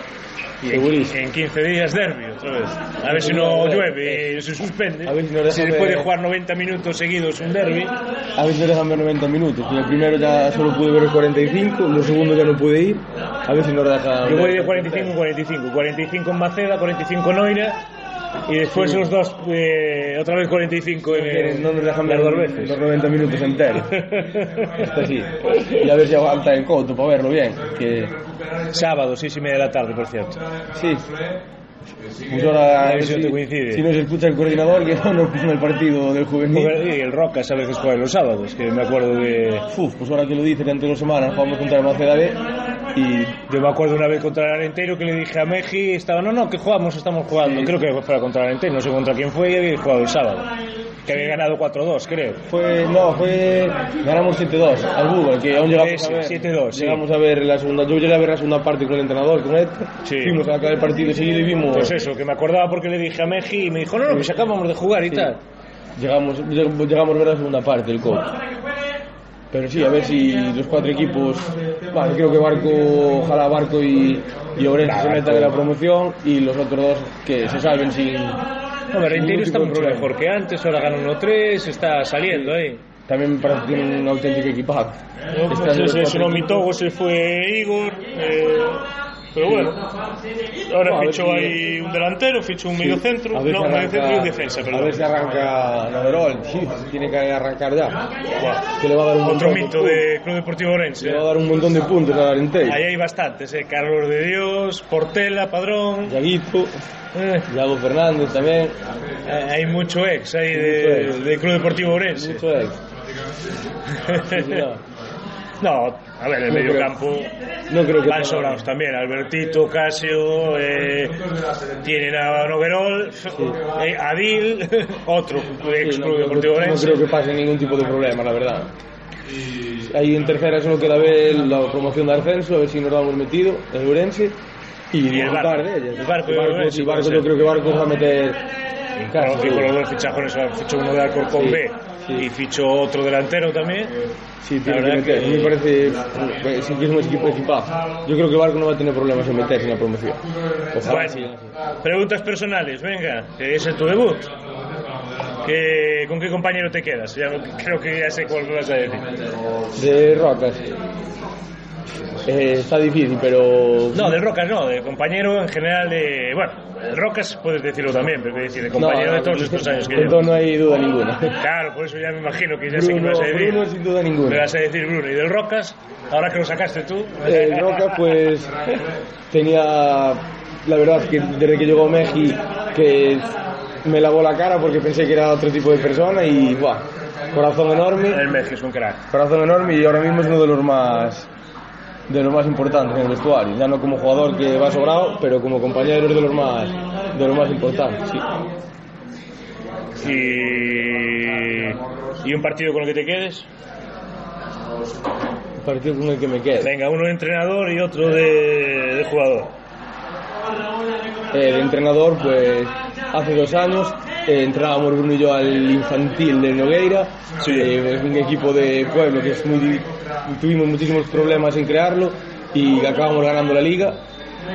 Y Segurísimo. en, en 15 días derbi otra vez. A ver si no llueve y se suspende. A ver si nos dejan se puede jugar 90 minutos seguidos un derby. A ver si me dejan ver 90 minutos. En el primero ya solo pude ver los 45, los segundos ya no pude ir. A ver si nos dejan. Yo voy de 45 en 45. 45 en Maceda, 45 en Oira. Y después los dos, eh, otra vez 45 en el, No nos dejan ver dos veces. los 90 minutos enteros. Esto sí. Y a ver si aguanta el coto para verlo bien. Que Sábado, 6 y media de la tarde, por cierto. sí. Pues ahora, A ver si no te coincide. si nos escucha el coordinador, que no nos ponga el partido del juvenil. Y el Rocas a veces juega los sábados, que me acuerdo de... Uf, pues ahora que lo dice, que entre dos semanas jugamos contra el Maceda B. Y Yo me acuerdo una vez contra el Arenteiro que le dije a Meji, estaba, no, no, que jugamos, estamos jugando. Sí. Creo que fue contra el Arenteiro, no sé contra quién fue y había jugado el sábado. Que había ganado 4-2, creo. Fue, no, fue, ganamos 7-2 al Google, que aún llegamos a ver. sí, 7-2, sí. Llegamos a ver la segunda, yo llegué a ver la segunda parte con el entrenador, con. Sí. Fuimos a acabar el partido seguido y vimos. Pues eso, que me acordaba porque le dije a Meji y me dijo, no, no, pues acabamos de jugar y tal. Llegamos, lleg- llegamos a ver la segunda parte del coach. Pero sí, a ver si los cuatro equipos, vale, creo que Barco, ojalá Barco y, y Orense se metan en la promoción y los otros dos que se salven sin. No, ningún está mucho problema. mejor que antes, ahora gana 1-3, está saliendo ahí. También me parece que tienen un auténtico equipado. No, Este pues se se fue Igor. eh, pero bueno, ahora a fichó ahí un delantero, fichó un medio centro, A no, un medio centro y un defensa, A perdón. ver si arranca Naderol, tío, tiene que arrancar ya. Que le va a dar un Otro mito de Club Deportivo Orense. Le va a dar un montón de puntos a Arenteiro. Ahí hay bastantes, eh. Carlos de Dios, Portela, Padrón. Yaguito, eh, Yago Fernández también. hay mucho ex ahí de Club Deportivo Orense. Mucho ex. No, a ver, en el No medio creo- campo no creo que van sobrados también. Albertito, Casio, eh, tienen a Noverol, eh, Adil, otro ex Sí, no, Deportivo que- no creo que pase ningún tipo de problema, la verdad. Ahí en tercera solo queda ver la promoción de ascenso, a ver si nos damos metido en Urense. Y, Y el Barco. de ellas. El Barco sí, yo creo que Barco va a meter Claro, con los dos fichajones fichó uno de Alcorcón Sí, B sí. y fichó otro delantero también. Sí, tiene que meter. que- me parece eh, sí que es un equipo equipazo. Yo creo que Barco no va a tener problemas en meterse en la promoción. Ojalá Bueno, sí. preguntas personales, venga, que es tu debut. ¿Qué- ¿Con qué compañero te quedas? Ya creo que ya sé cuál vas a decir. De Rocas. Eh, está difícil, pero. No, del Rocas no, de compañero en general de... Bueno, el Rocas puedes decirlo también, pero decir, de compañero No, de todos estos años que llevo. no hay duda ninguna. Claro, por eso ya me imagino que ya sé que me Bruno, vas a decir. Bruno sin duda Me ninguna. vas a decir Bruno. ¿Y del Rocas? Ahora que lo sacaste tú. El Roca pues tenía la verdad que desde que llegó Meji que me lavó la cara porque pensé que era otro tipo de persona y buah, corazón enorme, El México es un crack. corazón enorme y ahora mismo es uno de los más de los más importantes en el vestuario, ya no como jugador que va sobrado, pero como compañero de los más de los más importantes, sí. Y... ¿Y un partido con el que te quedes? El partido con el que me quedo. Venga, uno de entrenador y otro de, de jugador. El entrenador, pues hace dos años eh, entrábamos Bruno y yo al infantil de Nogueira, Sí. eh, es un equipo de pueblo que es muy, tuvimos muchísimos problemas en crearlo y acabamos ganando la liga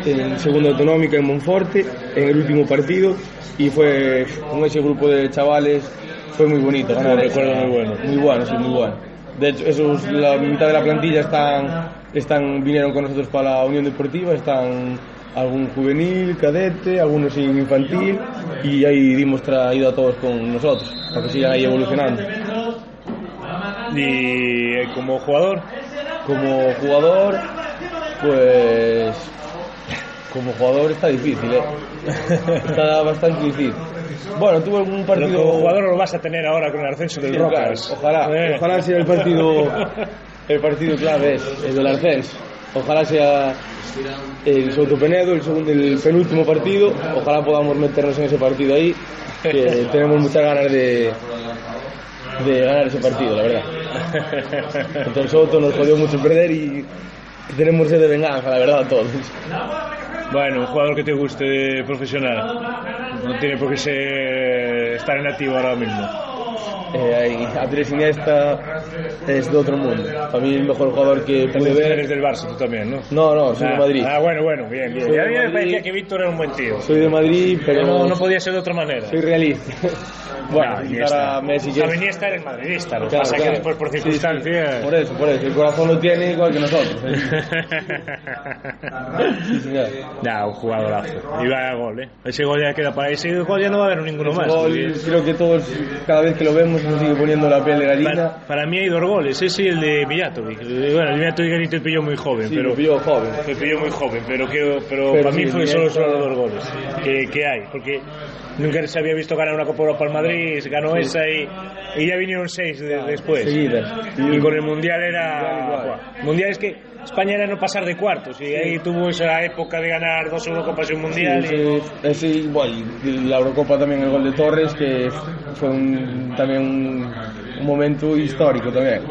en segunda autonómica en Monforte en el último partido y fue con ese grupo de chavales fue muy bonito esa- recuerdo muy bueno. muy bueno sí muy bueno de hecho esos la mitad de la plantilla están están vinieron con nosotros para la Unión Deportiva están algún juvenil cadete algunos en infantil y ahí dimos traído a todos con nosotros para que sigan ahí evolucionando Y eh, como jugador, como jugador pues como jugador está difícil ¿eh? está bastante difícil bueno tuve pero partido como jugador lo vas a tener ahora con el ascenso del Sí, Rocas. claro, Ojalá, Eh. ojalá sea el partido, el partido clave, es el del ascenso. Ojalá sea el Soto Penedo, el, segundo, el penúltimo partido. Ojalá podamos meternos en ese partido ahí, que tenemos muchas ganas de, de ganar ese partido, la verdad. Contra el Soto nos jodió mucho perder y tenemos sed de venganza, la verdad, todos. Bueno, un jugador que te guste profesional. No tiene por qué ser estar en activo ahora mismo. Eh, Andrés Iniesta es de otro mundo. Para mí el mejor jugador que pude ver. Eres del Barça tú también, ¿no? No, no, soy ah, de Madrid. Ah, bueno, bueno, bien, bien. Ya a mí me parecía que Víctor era un buen tío. Soy de Madrid, pero Pero no, no podía ser de otra manera. soy realista. bueno, No, quitar Iniesta. a Messi que Iniesta eres madridista, lo Claro, pasa claro. que después por Sí, sí. circunstancias... Por eso, por eso. El corazón lo tiene igual que nosotros. ¿eh? Sí. Nah, un jugadorazo. Y vaya gol, ¿eh? Ese gol ya queda para ese gol ya no va a haber ninguno más. Gol, porque- creo que todos, cada vez que lo vemos, nos sigue poniendo la piel de gallina. Para, para mí hay dos goles, ese y el de Mijatovic. Bueno, el Mijatovic te pilló muy joven, Sí, pero lo pilló joven. me pilló muy joven, pero, que, pero, Pero para mí sí, fue solo, solo los dos goles que, que hay, porque nunca se había visto ganar una Copa Europa al Madrid, ganó esa y, y ya vinieron seis de- después. Seguidas. Y con el Mundial era... Buah, Mundial es que España era no pasar de cuartos y ahí tuvo esa época de ganar dos Eurocopas y un Mundial. Sí, y- ese- ese igual, la Eurocopa también el gol de Torres, que fue un- también un, un momento histórico también.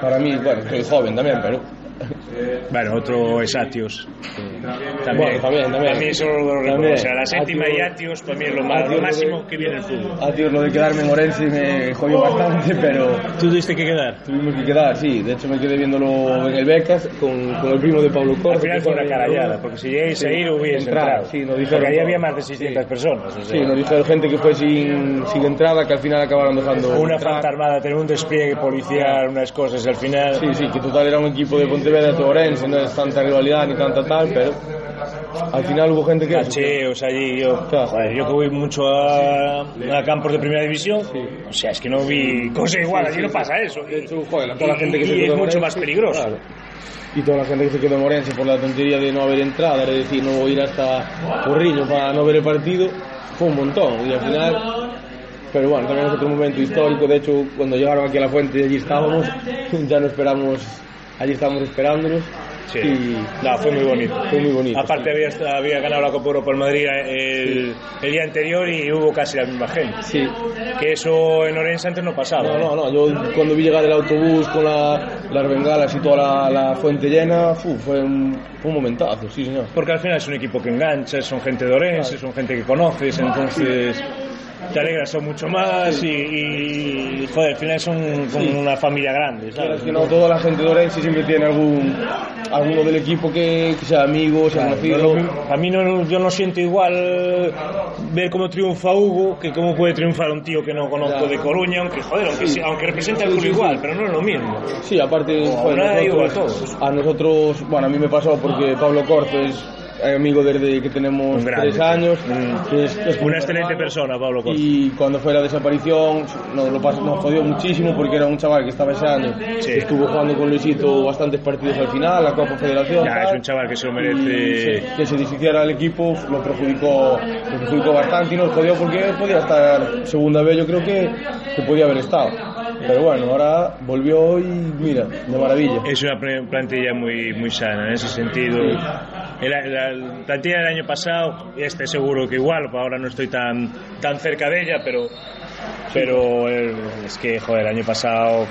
Para mí, bueno, soy joven también, pero Bueno, otro es Atios. También, Bueno, también, también. Para mí eso lo recuerdo. También. O sea, la séptima Atios- y Atios para mí es lo, más, Atios lo lo máximo de- que viene el fútbol. a tío lo de quedarme en Orense me jodió bastante, pero Tú tuviste que quedar. tuvimos que quedar, sí. De hecho me quedé viéndolo en el Becas con, con el primo de Pablo Corte. Al final fue una carallada, porque si llegáis a ir hubiese Entrar, entrado. sí, nos porque dijeron ahí todo. había más de 600 personas. o sea, Sí, nos dijeron gente que fue sin, sin entrada, que al final acabaron dejando una falta armada, tener un despliegue policial, unas cosas, al final... Sí, sí, que total era un equipo de Pontevedra de Orense, no es tanta rivalidad ni tanta tal, pero al final hubo gente que... cacheos allí. Yo, Claro. joder, yo que voy mucho a, a campos de primera división, o sea, es que no vi cosa igual, allí no pasa eso. De hecho, joder, toda la Y- gente que y se es quedó en mucho Orense, más peligroso. claro. Y toda la gente que se quedó en Orense por la tontería de no haber entrada, es decir, no ir hasta Porriño para no ver el partido, fue un montón. Y al final pero bueno, también es otro momento histórico. De hecho, cuando llegaron aquí a la fuente, allí estábamos, ya no esperamos, allí estábamos esperándonos. Sí. Y No, fue muy bonito. fue muy bonito. Aparte había, había ganado la Copa Europa el Madrid el, el día anterior y hubo casi la misma gente. Sí. Que eso en Orense antes no pasaba. No, ¿eh? no, no. Yo cuando vi llegar el autobús con la- las bengalas y toda la, la fuente llena, fu, fue, un, fue un momentazo, sí, señor. Porque al final es un equipo que engancha, son gente de Orense, son gente que conoces, entonces te alegras son mucho más y, y, joder, al final son como Sí. una familia grande, ¿sabes? que no, toda la gente de Orense siempre tiene algún alguno del equipo que, que sea amigo, sea conocido. a mí no, yo no siento igual ver cómo triunfa Hugo que cómo puede triunfar un tío que no conozco de Coruña, aunque joder, aunque, Sí. aunque representa Sí, club igual, pero no es lo mismo. Sí, aparte, joder, nosotros, a nosotros, bueno, a mí me pasó porque Pablo Corzo es amigo desde que tenemos tres años. Mm. que es- es Una un excelente hermano. persona, Pablo Corzo. Y cuando fue la desaparición nos, lo pas- nos jodió muchísimo porque era un chaval que estaba ese año. Sí. Estuvo jugando con Luisito bastantes partidos al final, la Copa Federación. Ya, tal. es un chaval que se lo Y merece. se- que se deshiciera el equipo lo perjudicó, lo perjudicó bastante y nos jodió porque podía estar segunda vez, yo creo que, que podía haber estado. Pero bueno, ahora volvió y mira, de maravilla. Es una plantilla muy, muy sana en ese sentido. El- La, la plantilla del año pasado, este seguro que igual, pues ahora no estoy tan, tan cerca de ella, pero, pero es que, joder, el año pasado,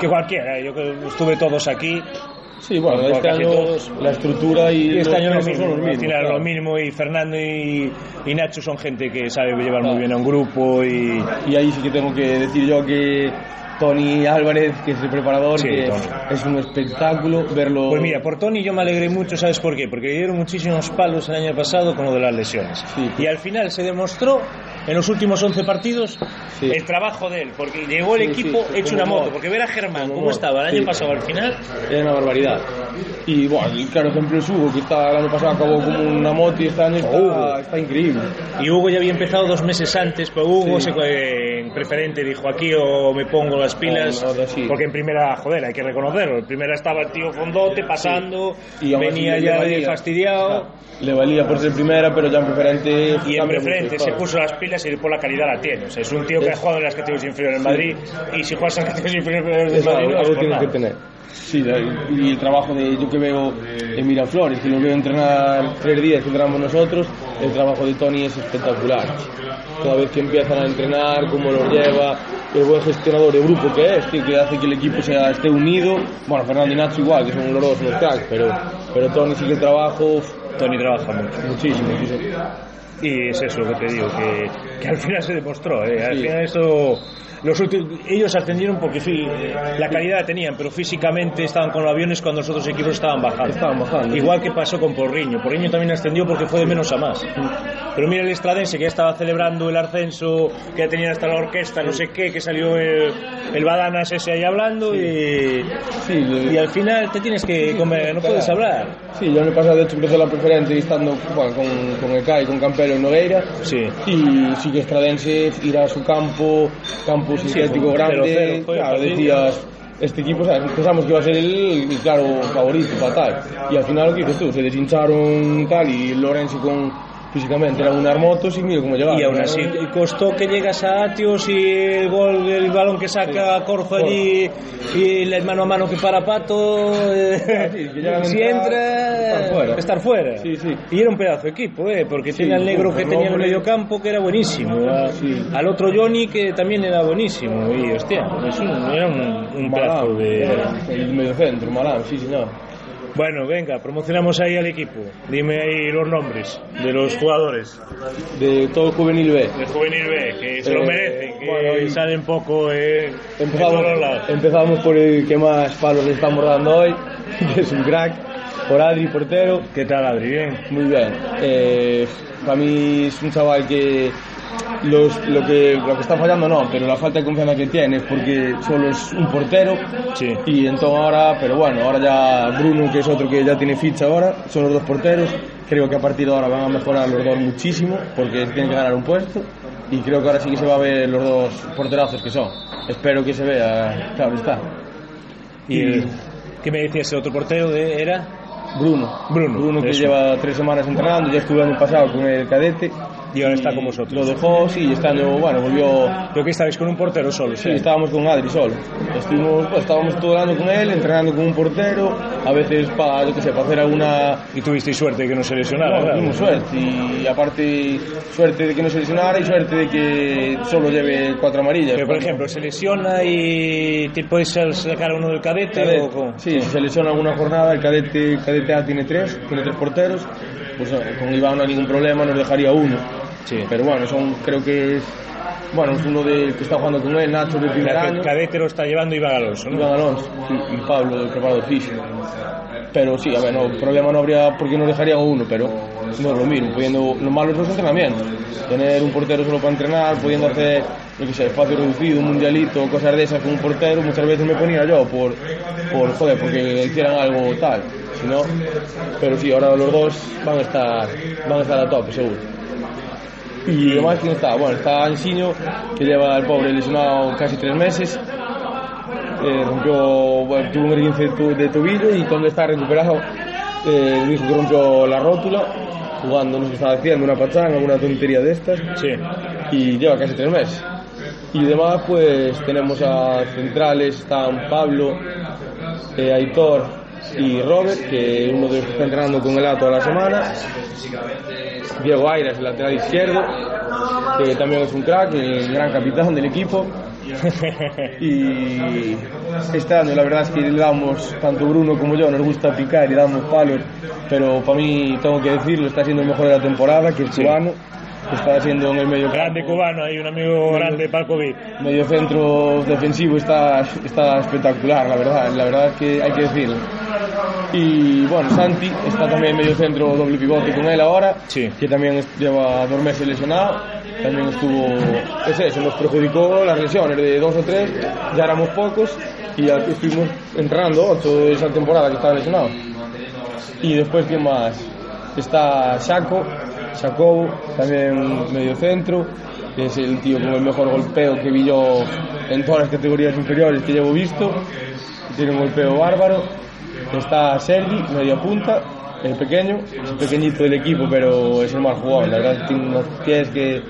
que cualquiera, yo estuve todos aquí, Sí, bueno, Con este año todos. la estructura y, y este año lo mismo, son los mismos. claro. lo mismo, y Fernando y, y Nacho son gente que sabe llevar Claro. muy bien a un grupo y... Y ahí sí que tengo que decir yo que Tony Álvarez, que es el preparador, Sí, que Tony. es un espectáculo verlo. Pues mira, por Tony yo me alegré mucho, ¿sabes por qué? Porque le dieron muchísimos palos el año pasado con lo de las lesiones. Sí. Y al final se demostró en los últimos 11 partidos Sí. el trabajo de él, porque llegó el Sí, equipo sí, hecho una moto, porque ver a Germán cómo estaba el año pasado al final, Era una barbaridad. Y bueno, el claro ejemplo es Hugo, que está, el año pasado acabó como una moto y este año está, Hugo. está increíble. y Hugo ya había empezado dos meses antes, pero Hugo se fue en preferente dijo aquí o me pongo las pilas, O ahora sí. porque en primera, joder, hay que reconocerlo, en primera estaba el tío fondote pasando, Y venía ya valía. fastidiado. Le valía por ser primera, pero ya en preferente. Y en preferente se puso las pilas y después la calidad la tiene. O sea, es un tío que ha Es- jugado en las categorías inferiores en Madrid y si juegas en las categorías inferiores de Es Madrid algo, no por tienes que tener. Sí, y el trabajo de yo que veo en Miraflores, que lo veo entrenar tres días que entrenamos nosotros, el trabajo de Tony es espectacular. Cada vez que empiezan a entrenar, cómo los lleva, el buen gestionador de grupo que es, tío, que hace que el equipo sea, esté unido. Bueno, Fernando y Nacho igual, que son los dos unos cracks, pero, pero Tony sí que el trabajo Tony trabaja mucho. muchísimo. muchísimo. Y es eso lo que te digo, que, que al final se demostró. ¿eh? Al Sí. final eso... Los últimos- ellos ascendieron porque sí, la calidad la tenían, pero físicamente estaban con los aviones cuando los otros equipos estaban bajando. Estaban bajando. Igual que pasó con Porriño. Porriño también ascendió porque fue de menos a más. Pero mira el Estradense que ya estaba celebrando el ascenso, que ya tenía hasta la orquesta, no sé qué, que salió el, el Badanas ese ahí hablando y, Sí, y al final te tienes que comer, no puedes hablar. Sí, el año pasado de hecho empezó la preferente estando bueno, con, con el CAI, con Campelo Carlos Nogueira sí. e si que Estradense irá ao su campo campo sintético sí, grande cero, cero, claro, decías este equipo, sabes, pensamos que iba a ser el, el claro favorito para tal. y al final lo que dices tú, se deshincharon tal y Lorenzo con físicamente eran unas motos y mira cómo llegaron. Y aún ¿no? así costó que llegas a Atios y el gol, el balón que saca Corzo allí y el mano a mano que para Pato, eh, sí, que si entra, estar fuera. estar fuera. Sí, sí. Y era un pedazo de equipo, eh, porque Sí, tenía el negro que tenía en el medio campo que era buenísimo, a- Sí. al otro Johnny que también era buenísimo y hostia, un- era un, un pedazo de... el medio centro, Malán, sí, señor. Bueno, venga, promocionamos ahí al equipo. Dime ahí los nombres de los jugadores. De todo el juvenil B. De Juvenil B, que se lo Eh, merecen, que bueno, y- salen poco eh, en Empezamos, todos lados. empezamos por el que más palos le estamos dando hoy, que es un crack, por Adri, portero. ¿Qué tal, Adri? Bien. Muy bien. Eh, para mí es un chaval que los- lo que lo que está fallando no, pero la falta de confianza que tiene es porque solo es un portero. Sí. Y entonces ahora, pero bueno, ahora ya Bruno, que es otro que ya tiene ficha ahora, son los dos porteros. Creo que a partir de ahora van a mejorar los dos muchísimo porque tienen que ganar un puesto. Y creo que ahora sí que se va a ver los dos porterazos que son. Espero que se vea, claro está. ¿Y qué me decías otro portero? De, ¿Era? Bruno. Bruno, Bruno que eso. lleva tres semanas entrenando, ya estuve el año pasado con el cadete Y ahora está con vosotros. Lo dejó, sí, año, bueno, volvió... Creo que estabais con un portero solo, Sí, estábamos con Adri solo. Estuvimos, pues, estábamos con él, entrenando con un portero, a veces para, yo qué sé, para hacer alguna... Y tuvisteis suerte de que no se lesionara, tuvimos suerte, y aparte suerte de que no se lesionara y suerte de que solo lleve cuatro amarillas. Pero, por ejemplo, se lesiona y te puedes sacar uno del cadete, Cadete. o cómo? Sí, si se lesiona alguna jornada, el cadete, el cadete A tiene tres, tiene tres porteros, pues eh, con Iván no hay ningún problema, nos dejaría uno. Sí. Pero bueno, son, creo que es, bueno, es uno de, que está jugando con él, Nacho, del primer El año. cadete lo está llevando Iván Alonso, ¿no? Iván Alonso y, y Pablo, del preparador físico. Pero sí, a ver, no, problema no habría porque nos dejaría uno, pero no es lo mismo, pudiendo, lo malo es los entrenamientos. Tener un portero solo para entrenar, pudiendo hacer, yo qué sé, espacio reducido, un mundialito, cosas de esas con un portero, muchas veces me ponía yo por, por joder, porque hicieran algo tal. Si no, pero sí, ahora los dos van a estar, van a estar a tope, seguro. Y además, ¿quién está? Bueno, está Ansiño, que lleva al pobre lesionado casi tres meses. Eh, rompió, bueno, tuvo un esguince de, tobillo y cuando está recuperado eh, dijo que rompió la rótula jugando, no sé estaba haciendo, una pachanga, una tontería de estas Sí. y lleva casi tres meses. Y demás, pues tenemos a centrales, están Pablo, eh, Aitor y Robert, que uno de ellos está entrenando con el A toda la semana. Diego Airas, el lateral izquierdo, que también es un crack, el gran capitán del equipo. y este año la verdad es que le damos, tanto Bruno como yo, nos gusta picar y damos palos, pero para mí, tengo que decirlo, está siendo el mejor de la temporada, que es cubano, que está haciendo en el medio Grande cubano, hay un amigo grande, Palkovic. medio centro defensivo está, está espectacular, la verdad, la verdad es que hay que decirlo. Y bueno, Santi está también medio centro doble pivote con él ahora, Sí. que también lleva dos meses lesionado, también estuvo, es eso, nos perjudicó las lesiones de dos o tres, ya éramos pocos y ya estuvimos entrando ocho de esa temporada que estaba lesionado. Y después, ¿quién más? Está Saco, Jacobo, también medio centro, que es el tío con el mejor golpeo que vi yo en todas las categorías inferiores que llevo visto. Tiene un golpeo bárbaro. Está Sergi, media punta, el pequeño, es el pequeñito del equipo, pero es el más jugador. La verdad tiene unos pies que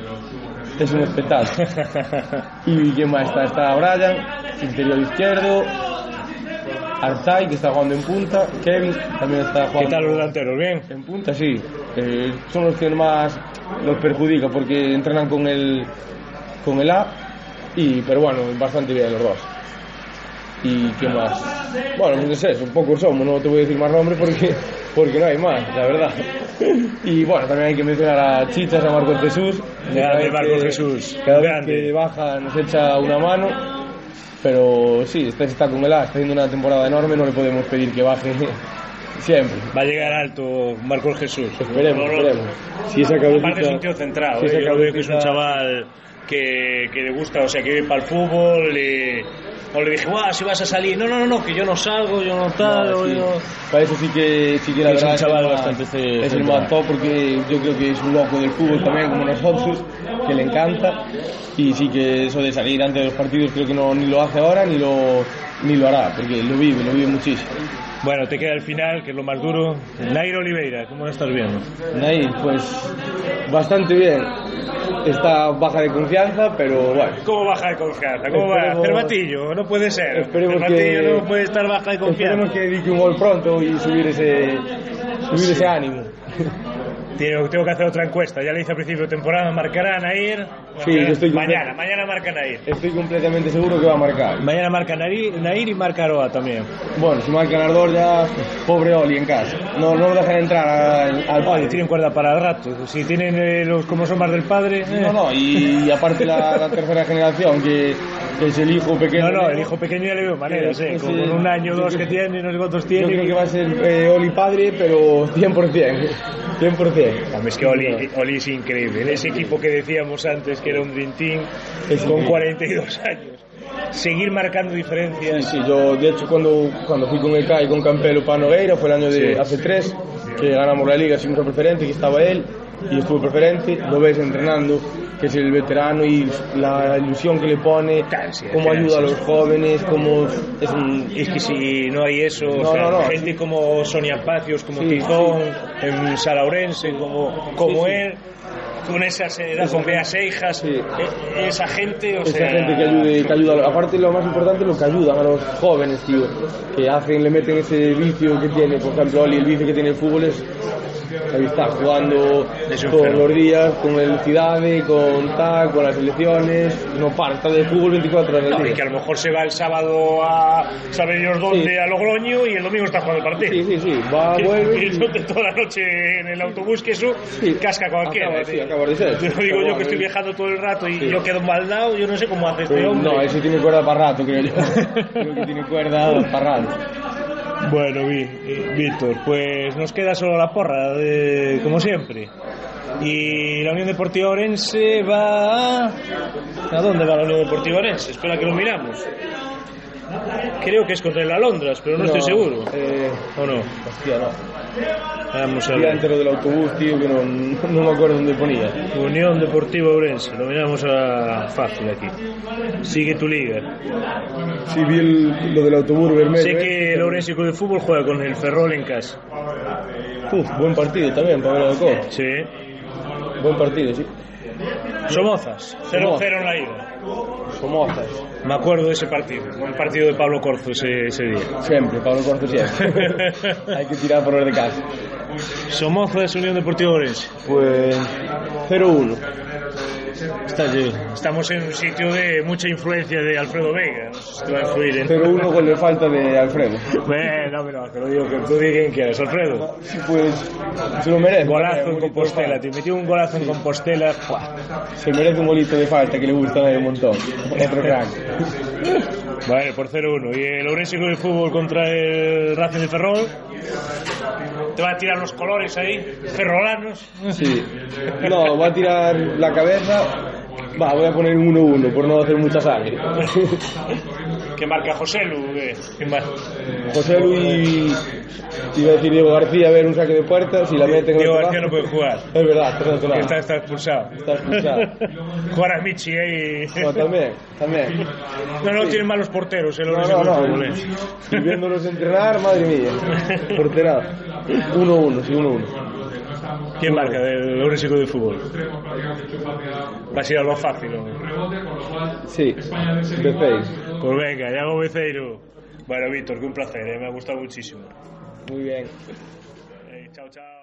es un espectáculo. ¿Y quién más está? Está Brian, interior izquierdo. Artai, que está jugando en punta. Kevin, también está jugando. ¿Qué tal los delanteros? ¿Bien? En punta sí, Eh, son los que más los perjudica porque entrenan con el con el A y pero bueno, bastante bien los dos. ¿Y qué más? Bueno, pues es eso, pocos somos, no te voy a decir más nombres porque porque no hay más, la verdad. Y bueno, también hay que mencionar a Chichas, a Marcos Jesús. Grande vez Marcos que- Jesús, Cada vez grande. que baja nos echa una mano. Pero sí, este está con el A, está haciendo una temporada enorme, no le podemos pedir que baje siempre. Va a llegar alto Marcos Jesús. Esperemos, No, no. esperemos. Si esa cabecita... Aparte es un tío centrado, si ¿eh? esa yo veo que es un cabecita- chaval que, que le gusta, o sea, que vive para el fútbol. O le dije, guau, si vas a salir. No, no, no, no, que yo no salgo, yo no tal. No, o sí. yo... Para eso sí que, sí que la Es un chaval el más- bastante es el más top porque yo creo que es un loco del fútbol también como nosotros, que le encanta y sí que eso de salir antes de los partidos creo que no ni lo hace ahora ni lo ni lo hará porque lo vive, lo vive muchísimo. Bueno, te queda el final, que es lo más duro. Nairo Oliveira, ¿cómo lo estás viendo? Nair, pues bastante bien. Está baja de confianza, pero bueno. ¿Cómo baja de confianza? ¿Cómo va? Esperemos- Cervatillo, no puede ser. Esperemos Cervatillo que- no puede estar baja de confianza. Esperemos que dedique un gol pronto y subir ese subir ese ánimo. Tengo, tengo que hacer otra encuesta, ya le hice a principio de temporada, ¿marcará a Nair? Sí, yo estoy Mañana, mañana marca Nair. Estoy completamente seguro que va a marcar. Mañana marca Nair, Nair y marca Aroa también. Bueno, si marca Nardor ya, pobre Oli en casa. No, no lo dejan entrar al, al padre. tienen cuerda para el rato. Si tienen eh, los más del padre. eh. No, no, y, y aparte la, la tercera generación, que es el hijo pequeño. No, no, el hijo pequeño ya le veo maneras, Sí, eh. Con un año o dos que tiene, no sé cuántos Yo tiene. creo que va a ser eh, Oli padre, pero 100%. 100%. Hombre, es que Oli, Oli es increíble. En ese equipo que decíamos antes que era un Dream Team Es con increíble. 42 años. Seguir marcando diferencias. Sí, sí, yo de hecho cuando, cuando fui con el CAI con Campelo para Nogueira, fue el año de Sí. hace tres, que ganamos la liga, a preferente, que estaba él, y estuvo preferente, lo ves entrenando, que es el veterano y la ilusión que le pone, cómo ayuda a los jóvenes, cómo es un... Es que si no hay eso, o No, sea, no, no. gente como Sonia Pacios, como Sí, Tizón, en Salaurense, como, como Sí, sí. él, con esa seriedad, con Beas Eijas, Sí. e- esa gente, o Esa sea... gente que ayude, que ayuda, aparte lo más importante lo que ayudan a los jóvenes, tío, que hacen, le meten ese vicio que tiene, por ejemplo, Oli, el vicio que tiene el fútbol es ahí está jugando todos los días con el Cidade, con TAC, con las selecciones, no para, está de fútbol 24 horas No, y que a lo mejor se va el sábado a saber Dios dónde, Sí. a Logroño, y el domingo está jugando el partido. Sí, sí, sí, va, Que- vuelve y... toda la noche en el autobús, que eso Sí. casca cualquiera. Acaba, sí, acaba de ser. Yo digo yo Acaba que estoy viajando todo el rato y yo quedo mal dado, yo no sé cómo hace este Pero hombre. no, ese tiene cuerda para rato, creo yo. creo que tiene cuerda para rato. Bueno, eh, Víctor, pues nos queda solo la porra, de- como siempre. Y la Unión Deportiva Orense va... a... ¿A dónde va la Unión Deportiva Orense? Espera que lo miramos. Creo que es contra el Alondras, pero no, estoy seguro. Eh, ¿O no? hostia, no. Vamos a ver. del autobús, tío, que no, no me acuerdo dónde ponía. Unión Deportiva Orense, lo miramos a fácil aquí. Sigue tu liga. Sí, vi el- lo del autobús vermelho. Sé ¿eh? que el Orense Club de Fútbol juega con el Ferrol en casa. Uf, buen partido también para ver al Alcoy. Sí. Buen partido, sí. Somozas, 0-0 en la ida. Somozas. Me acuerdo de ese partido, el partido de Pablo Corzo ese, ese día. Siempre, Pablo Corto siempre. Hay que tirar por los de casa. Somozas, Unión Deportiva Orense. Pues 0-1. Está allí. Estamos en un sitio de mucha influencia de Alfredo Vega. No sé si te va a influir en... 0-1 gol de falta de Alfredo. Bueno, no, te lo digo que tú di quien quieras, Alfredo. Sí, pues se lo merece. Golazo en Compostela, te metió un golazo en Compostela. Se merece un golito de falta que le gusta a un montón. Otro crack. Vale, por 0-1. Y el Ourense Club de Fútbol contra el Racing de Ferrol. Te va a tirar los colores ahí, ferrolanos. Sí. No, voy a tirar la cabeza. Va, voy a poner un 1-1 por no hacer mucha sangre. ¿Qué marca José Lu? ¿Qué? ¿Quién más? José Luis, iba a decir Diego García, a ver un saque de puerta, si la meten en Diego García no puede jugar. Es verdad, está. Está, está expulsado. Está expulsado. Jugar a Michi ahí. No, también, también. No, no, tienen malos porteros el No, Ourense no, no. Fútbol. ¿eh? Y viéndolos entrenar, madre mía. Porterado. 1-1, sí, 1-1. ¿Quién marca del Club de Fútbol? Va a ser algo fácil. ¿no? Sí, de face. Pues venga, Iago Beceiro. Bueno, Víctor, que un placer, ¿eh? me ha gustado muchísimo. Muy bien. Eh, chao, chao.